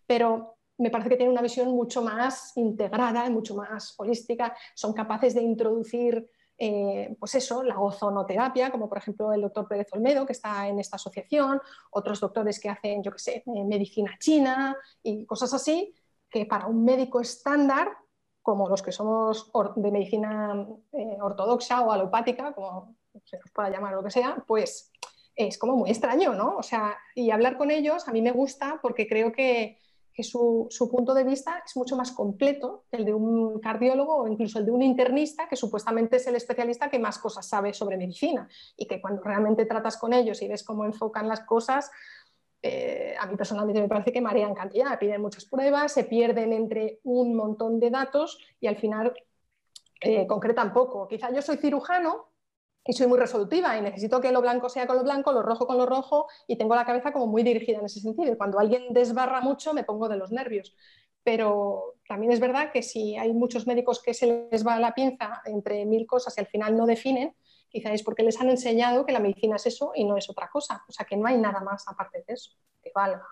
pero me parece que tienen una visión mucho más integrada, mucho más holística, son capaces de introducir eh, pues eso, la ozonoterapia, como por ejemplo el doctor Pérez Olmedo, que está en esta asociación, otros doctores que hacen, yo qué sé, eh, medicina china y cosas así, que para un médico estándar, como los que somos de medicina eh, ortodoxa o alopática, como se nos pueda llamar lo que sea, pues es como muy extraño, ¿no? O sea, y hablar con ellos a mí me gusta porque creo que, que su, punto de vista es mucho más completo que el de un cardiólogo o incluso el de un internista, que supuestamente es el especialista que más cosas sabe sobre medicina y que cuando realmente tratas con ellos y ves cómo enfocan las cosas, eh, a mí personalmente me parece que marean cantidad, piden muchas pruebas, se pierden entre un montón de datos y al final eh, concretan poco. Quizá yo soy cirujano y soy muy resolutiva y necesito que lo blanco sea con lo blanco, lo rojo con lo rojo y tengo la cabeza como muy dirigida en ese sentido. Y cuando alguien desbarra mucho me pongo de los nervios. Pero también es verdad que si hay muchos médicos que se les va la pinza entre mil cosas y al final no definen, quizá es porque les han enseñado que la medicina es eso y no es otra cosa. O sea, que no hay nada más aparte de eso que valga.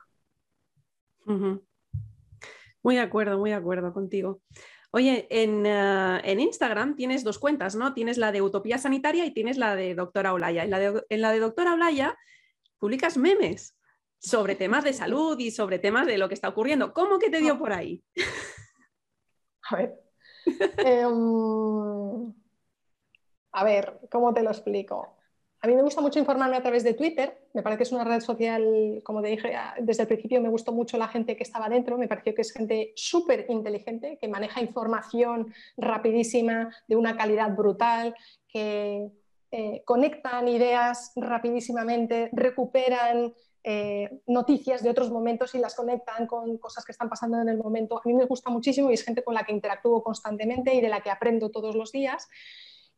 Muy de acuerdo, muy de acuerdo contigo. Oye, ah, en, Instagram tienes dos cuentas, ¿no? Tienes la de Utopía Sanitaria y tienes la de Doctora Olaya. En la de, en la de Doctora Olaya publicas memes sobre temas de salud y sobre temas de lo que está ocurriendo. ¿Cómo que te dio por ahí? A ver. Em, a ver, ¿cómo te lo explico? A mí me gusta mucho informarme a través de Twitter. Me parece que es una red social, como te dije desde el principio, me gustó mucho la gente que estaba dentro. Me pareció que es gente súper inteligente, que maneja información rapidísima, de una calidad brutal, que eh, conectan ideas rapidísimamente, recuperan eh, noticias de otros momentos y las conectan con cosas que están pasando en el momento. A mí me gusta muchísimo y es gente con la que interactúo constantemente y de la que aprendo todos los días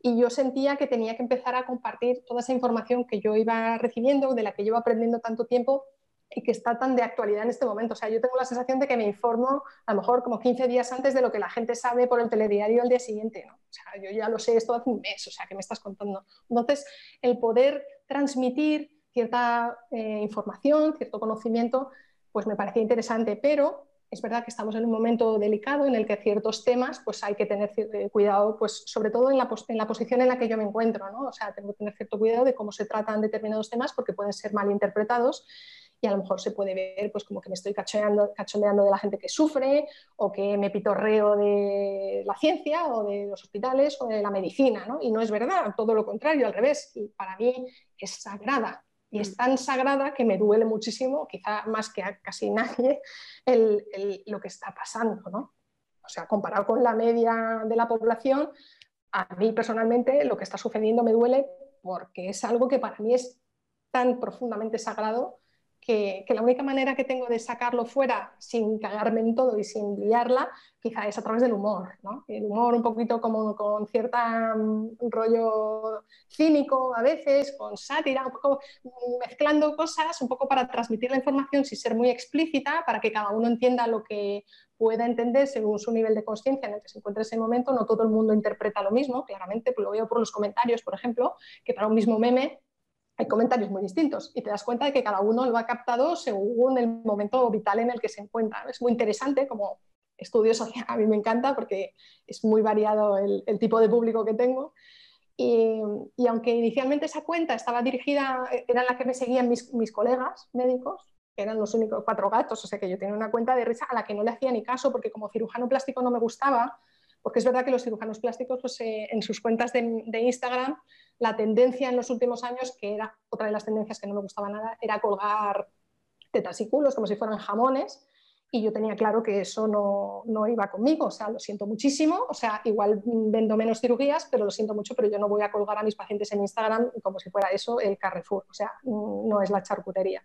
y yo sentía que tenía que empezar a compartir toda esa información que yo iba recibiendo, de la que llevo aprendiendo tanto tiempo y que está tan de actualidad en este momento. O sea, yo tengo la sensación de que me informo a lo mejor como 15 días antes de lo que la gente sabe por el telediario al día siguiente. ¿no? O sea, yo ya lo sé esto hace un mes, o sea, que me estás contando. Entonces, el poder transmitir cierta eh, información, cierto conocimiento, pues me parecía interesante, pero es verdad que estamos en un momento delicado en el que ciertos temas pues hay que tener eh, cuidado, pues sobre todo en la, posición en la que yo me encuentro, ¿no? O sea, tengo que tener cierto cuidado de cómo se tratan determinados temas porque pueden ser mal interpretados y a lo mejor se puede ver pues como que me estoy cachondeando de la gente que sufre o que me pitorreo de la ciencia o de los hospitales o de la medicina, ¿no? Y no es verdad, todo lo contrario, al revés. Y para mí es sagrada y es mm. tan sagrada que me duele muchísimo, quizá más que a casi nadie, lo que está pasando. ¿no? O sea, comparado con la media de la población, a mí personalmente lo que está sucediendo me duele porque es algo que para mí es tan profundamente sagrado que, la única manera que tengo de sacarlo fuera sin cagarme en todo y sin liarla, quizá es a través del humor, ¿no? El humor un poquito como con cierta mm, rollo cínico a veces, con sátira, un poco mezclando cosas, un poco para transmitir la información sin ser muy explícita, para que cada uno entienda lo que pueda entender según su nivel de conciencia en el que se encuentra en ese momento. No todo el mundo interpreta lo mismo, claramente, lo veo por los comentarios, por ejemplo, que para un mismo meme hay comentarios muy distintos y te das cuenta de que cada uno lo ha captado según el momento vital en el que se encuentra. Es muy interesante como estudio social, a mí me encanta porque es muy variado el, tipo de público que tengo. Y, aunque inicialmente esa cuenta estaba dirigida, era la que me seguían mis, mis colegas médicos, que eran los únicos cuatro gatos, o sea que yo tenía una cuenta de risa a la que no le hacía ni caso porque como cirujano plástico no me gustaba, porque es verdad que los cirujanos plásticos pues, eh, en sus cuentas de, de, Instagram la tendencia en los últimos años, que era otra de las tendencias que no me gustaba nada, era colgar tetas y culos como si fueran jamones. Y yo tenía claro que eso no, no, iba conmigo, o sea, lo siento muchísimo, o sea, igual vendo menos cirugías, pero lo siento mucho, pero yo no voy a colgar a mis pacientes en Instagram como si fuera eso el Carrefour, o sea, no es la charcutería.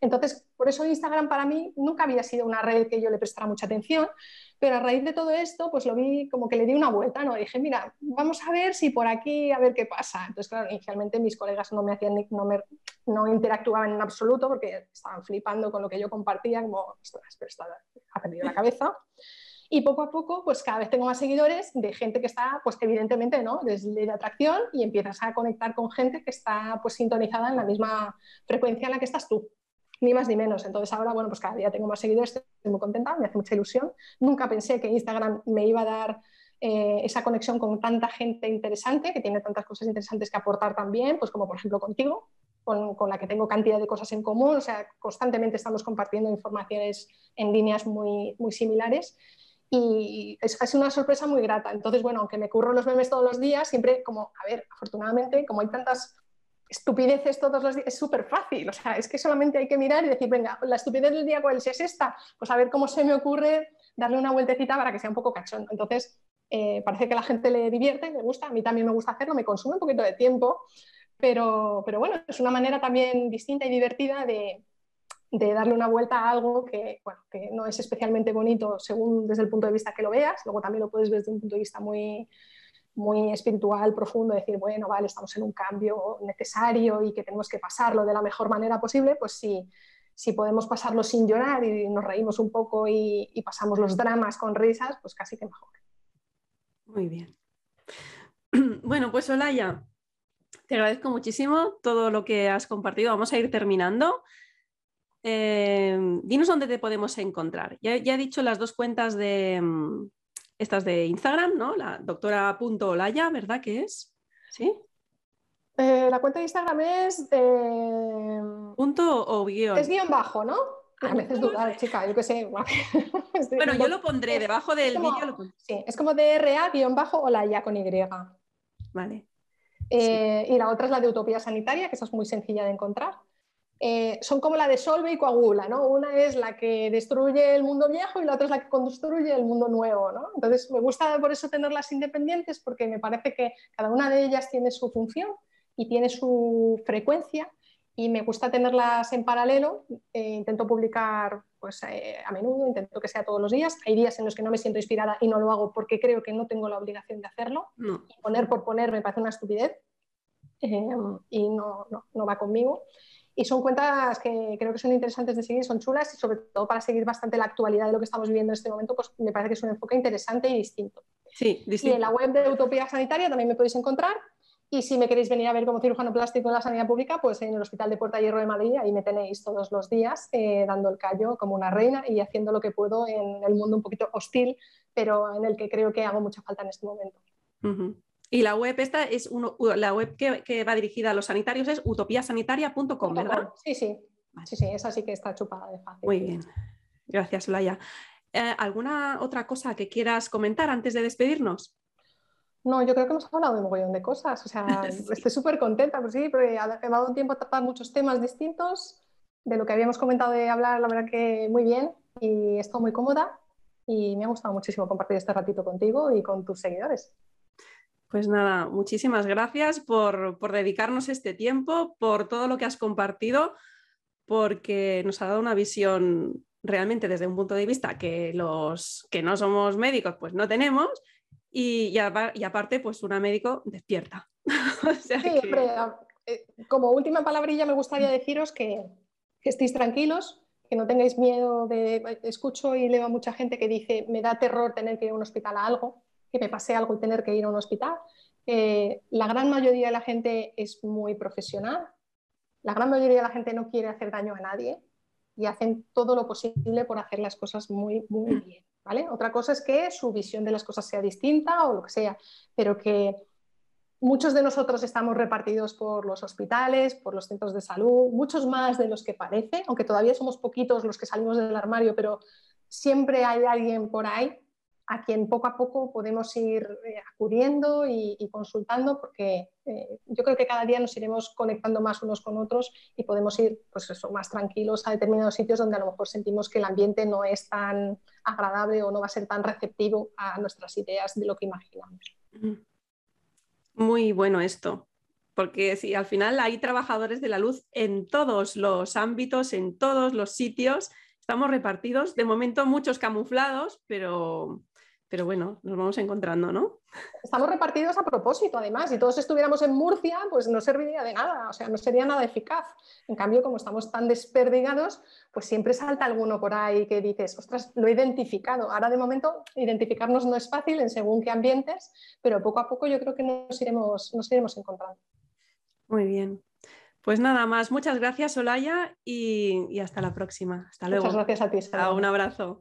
Entonces, por eso Instagram para mí nunca había sido una red que yo le prestara mucha atención, pero a raíz de todo esto, pues lo vi como que le di una vuelta, ¿no? Dije, mira, vamos a ver si por aquí, a ver qué pasa. Entonces, claro, inicialmente mis colegas no me hacían, no, me, no interactuaban en absoluto porque estaban flipando con lo que yo compartía, como, ostras, pero ha perdido la cabeza. Y poco a poco, pues cada vez tengo más seguidores de gente que está, pues evidentemente, ¿no? Desde de atracción y empiezas a conectar con gente que está, pues, sintonizada en la misma frecuencia en la que estás tú ni más ni menos. Entonces ahora, bueno, pues cada día tengo más seguidores, estoy muy contenta, me hace mucha ilusión. Nunca pensé que Instagram me iba a dar eh, esa conexión con tanta gente interesante, que tiene tantas cosas interesantes que aportar también, pues como por ejemplo contigo, con, con, la que tengo cantidad de cosas en común, o sea, constantemente estamos compartiendo informaciones en líneas muy, muy similares y es, es una sorpresa muy grata. Entonces, bueno, aunque me curro los memes todos los días, siempre como, a ver, afortunadamente, como hay tantas estupideces todos los días, es súper fácil, o sea, es que solamente hay que mirar y decir, venga, la estupidez del día cuál es, esta, pues a ver cómo se me ocurre darle una vueltecita para que sea un poco cachón. Entonces, eh, parece que a la gente le divierte, le gusta, a mí también me gusta hacerlo, me consume un poquito de tiempo, pero, pero bueno, es una manera también distinta y divertida de, de darle una vuelta a algo que, bueno, que no es especialmente bonito según desde el punto de vista que lo veas, luego también lo puedes ver desde un punto de vista muy muy espiritual, profundo, decir, bueno, vale, estamos en un cambio necesario y que tenemos que pasarlo de la mejor manera posible, pues sí, si podemos pasarlo sin llorar y nos reímos un poco y, pasamos los dramas con risas, pues casi que mejor. Muy bien. Bueno, pues Olaya, te agradezco muchísimo todo lo que has compartido. Vamos a ir terminando. Eh, dinos dónde te podemos encontrar. Ya, ya, he dicho las dos cuentas de, mm, estas de Instagram, ¿no? La doctora.olaya, ¿verdad que es? ¿Sí? Eh, la cuenta de Instagram es... Eh, ¿Punto o guion? Es guion bajo, ¿no? A ah, veces dudar, chica, yo qué sé. bueno, yo lo pondré debajo del vídeo. Sí, es como DRA guion bajo Olaya con Y. Vale. Eh, y la otra es la de Utopía Sanitaria, que esa es muy sencilla de encontrar. Eh, son como la de solve y coagula, ¿no? Una es la que destruye el mundo viejo y la otra es la que construye el mundo nuevo, ¿no? Entonces me gusta por eso tenerlas independientes porque me parece que cada una de ellas tiene su función y tiene su frecuencia y me gusta tenerlas en paralelo. Eh, intento publicar pues, eh, a menudo, intento que sea todos los días. Hay días en los que no me siento inspirada y no lo hago porque creo que no tengo la obligación de hacerlo. Y poner por poner me parece una estupidez y no, no, no va conmigo. Y son cuentas que creo que son interesantes de seguir, son chulas y sobre todo para seguir bastante la actualidad de lo que estamos viviendo en este momento, pues me parece que es un enfoque interesante y distinto. Sí, distinto. Y en la web de Utopía Sanitaria también me podéis encontrar. Y si me queréis venir a ver como cirujano plástico en la sanidad pública, pues en el Hospital de Puerta Hierro de Madrid, ahí me tenéis todos los días eh, dando el callo como una reina y haciendo lo que puedo en el mundo un poquito hostil, pero en el que creo que hago mucha falta en este momento. Y la web esta es la web que, va dirigida a los sanitarios es utopiasanitaria.com, ¿verdad? Sí, sí. Sí, sí, esa sí que está chupada de fácil. Muy bien. Gracias, Olaya. Eh, ¿Alguna otra cosa que quieras comentar antes de despedirnos? No, yo creo que hemos hablado de un montón de cosas. O sea, estoy súper contenta, pues sí, porque he dado un tiempo a tratar muchos temas distintos. De lo que habíamos comentado de hablar, la verdad que muy bien y estoy muy cómoda y me ha gustado muchísimo compartir este ratito contigo y con tus seguidores. Pues nada, muchísimas gracias por, dedicarnos este tiempo, por todo lo que has compartido, porque nos ha dado una visión realmente desde un punto de vista que los que no somos médicos pues no tenemos y, aparte pues una médico despierta. sí, eh, como última palabrilla me gustaría deciros que, que estéis tranquilos, que no tengáis miedo de... Escucho y leo a mucha gente que dice, me da terror tener que ir a un hospital a algo que me pase algo y tener que ir a un hospital. la gran mayoría de la gente es muy profesional, la gran mayoría de la gente no quiere hacer daño a nadie y hacen todo lo posible por hacer las cosas muy, muy bien. ¿vale? Otra cosa es que su visión de las cosas sea distinta o lo que sea, pero que muchos de nosotros estamos repartidos por los hospitales, por los centros de salud, muchos más de los que parece, aunque todavía somos poquitos los que salimos del armario, pero siempre hay alguien por ahí a quien poco a poco podemos ir eh, acudiendo y, consultando, porque eh, yo creo que cada día nos iremos conectando más unos con otros y podemos ir pues eso, más tranquilos a determinados sitios donde a lo mejor sentimos que el ambiente no es tan agradable o no va a ser tan receptivo a nuestras ideas de lo que imaginamos. Muy bueno esto, porque sí, al final hay trabajadores de la luz en todos los ámbitos, en todos los sitios. Estamos repartidos, de momento muchos camuflados, pero, pero bueno, nos vamos encontrando, ¿no? Estamos repartidos a propósito, además. Si todos estuviéramos en Murcia, pues no serviría de nada, o sea, no sería nada eficaz. En cambio, como estamos tan desperdigados, pues siempre salta alguno por ahí que dices, ostras, lo he identificado. Ahora, de momento, identificarnos no es fácil en según qué ambientes, pero poco a poco yo creo que nos iremos, nos iremos encontrando. Muy bien. Pues nada más, muchas gracias, Olaya, y, hasta la próxima. Hasta luego. Muchas gracias a ti. un abrazo.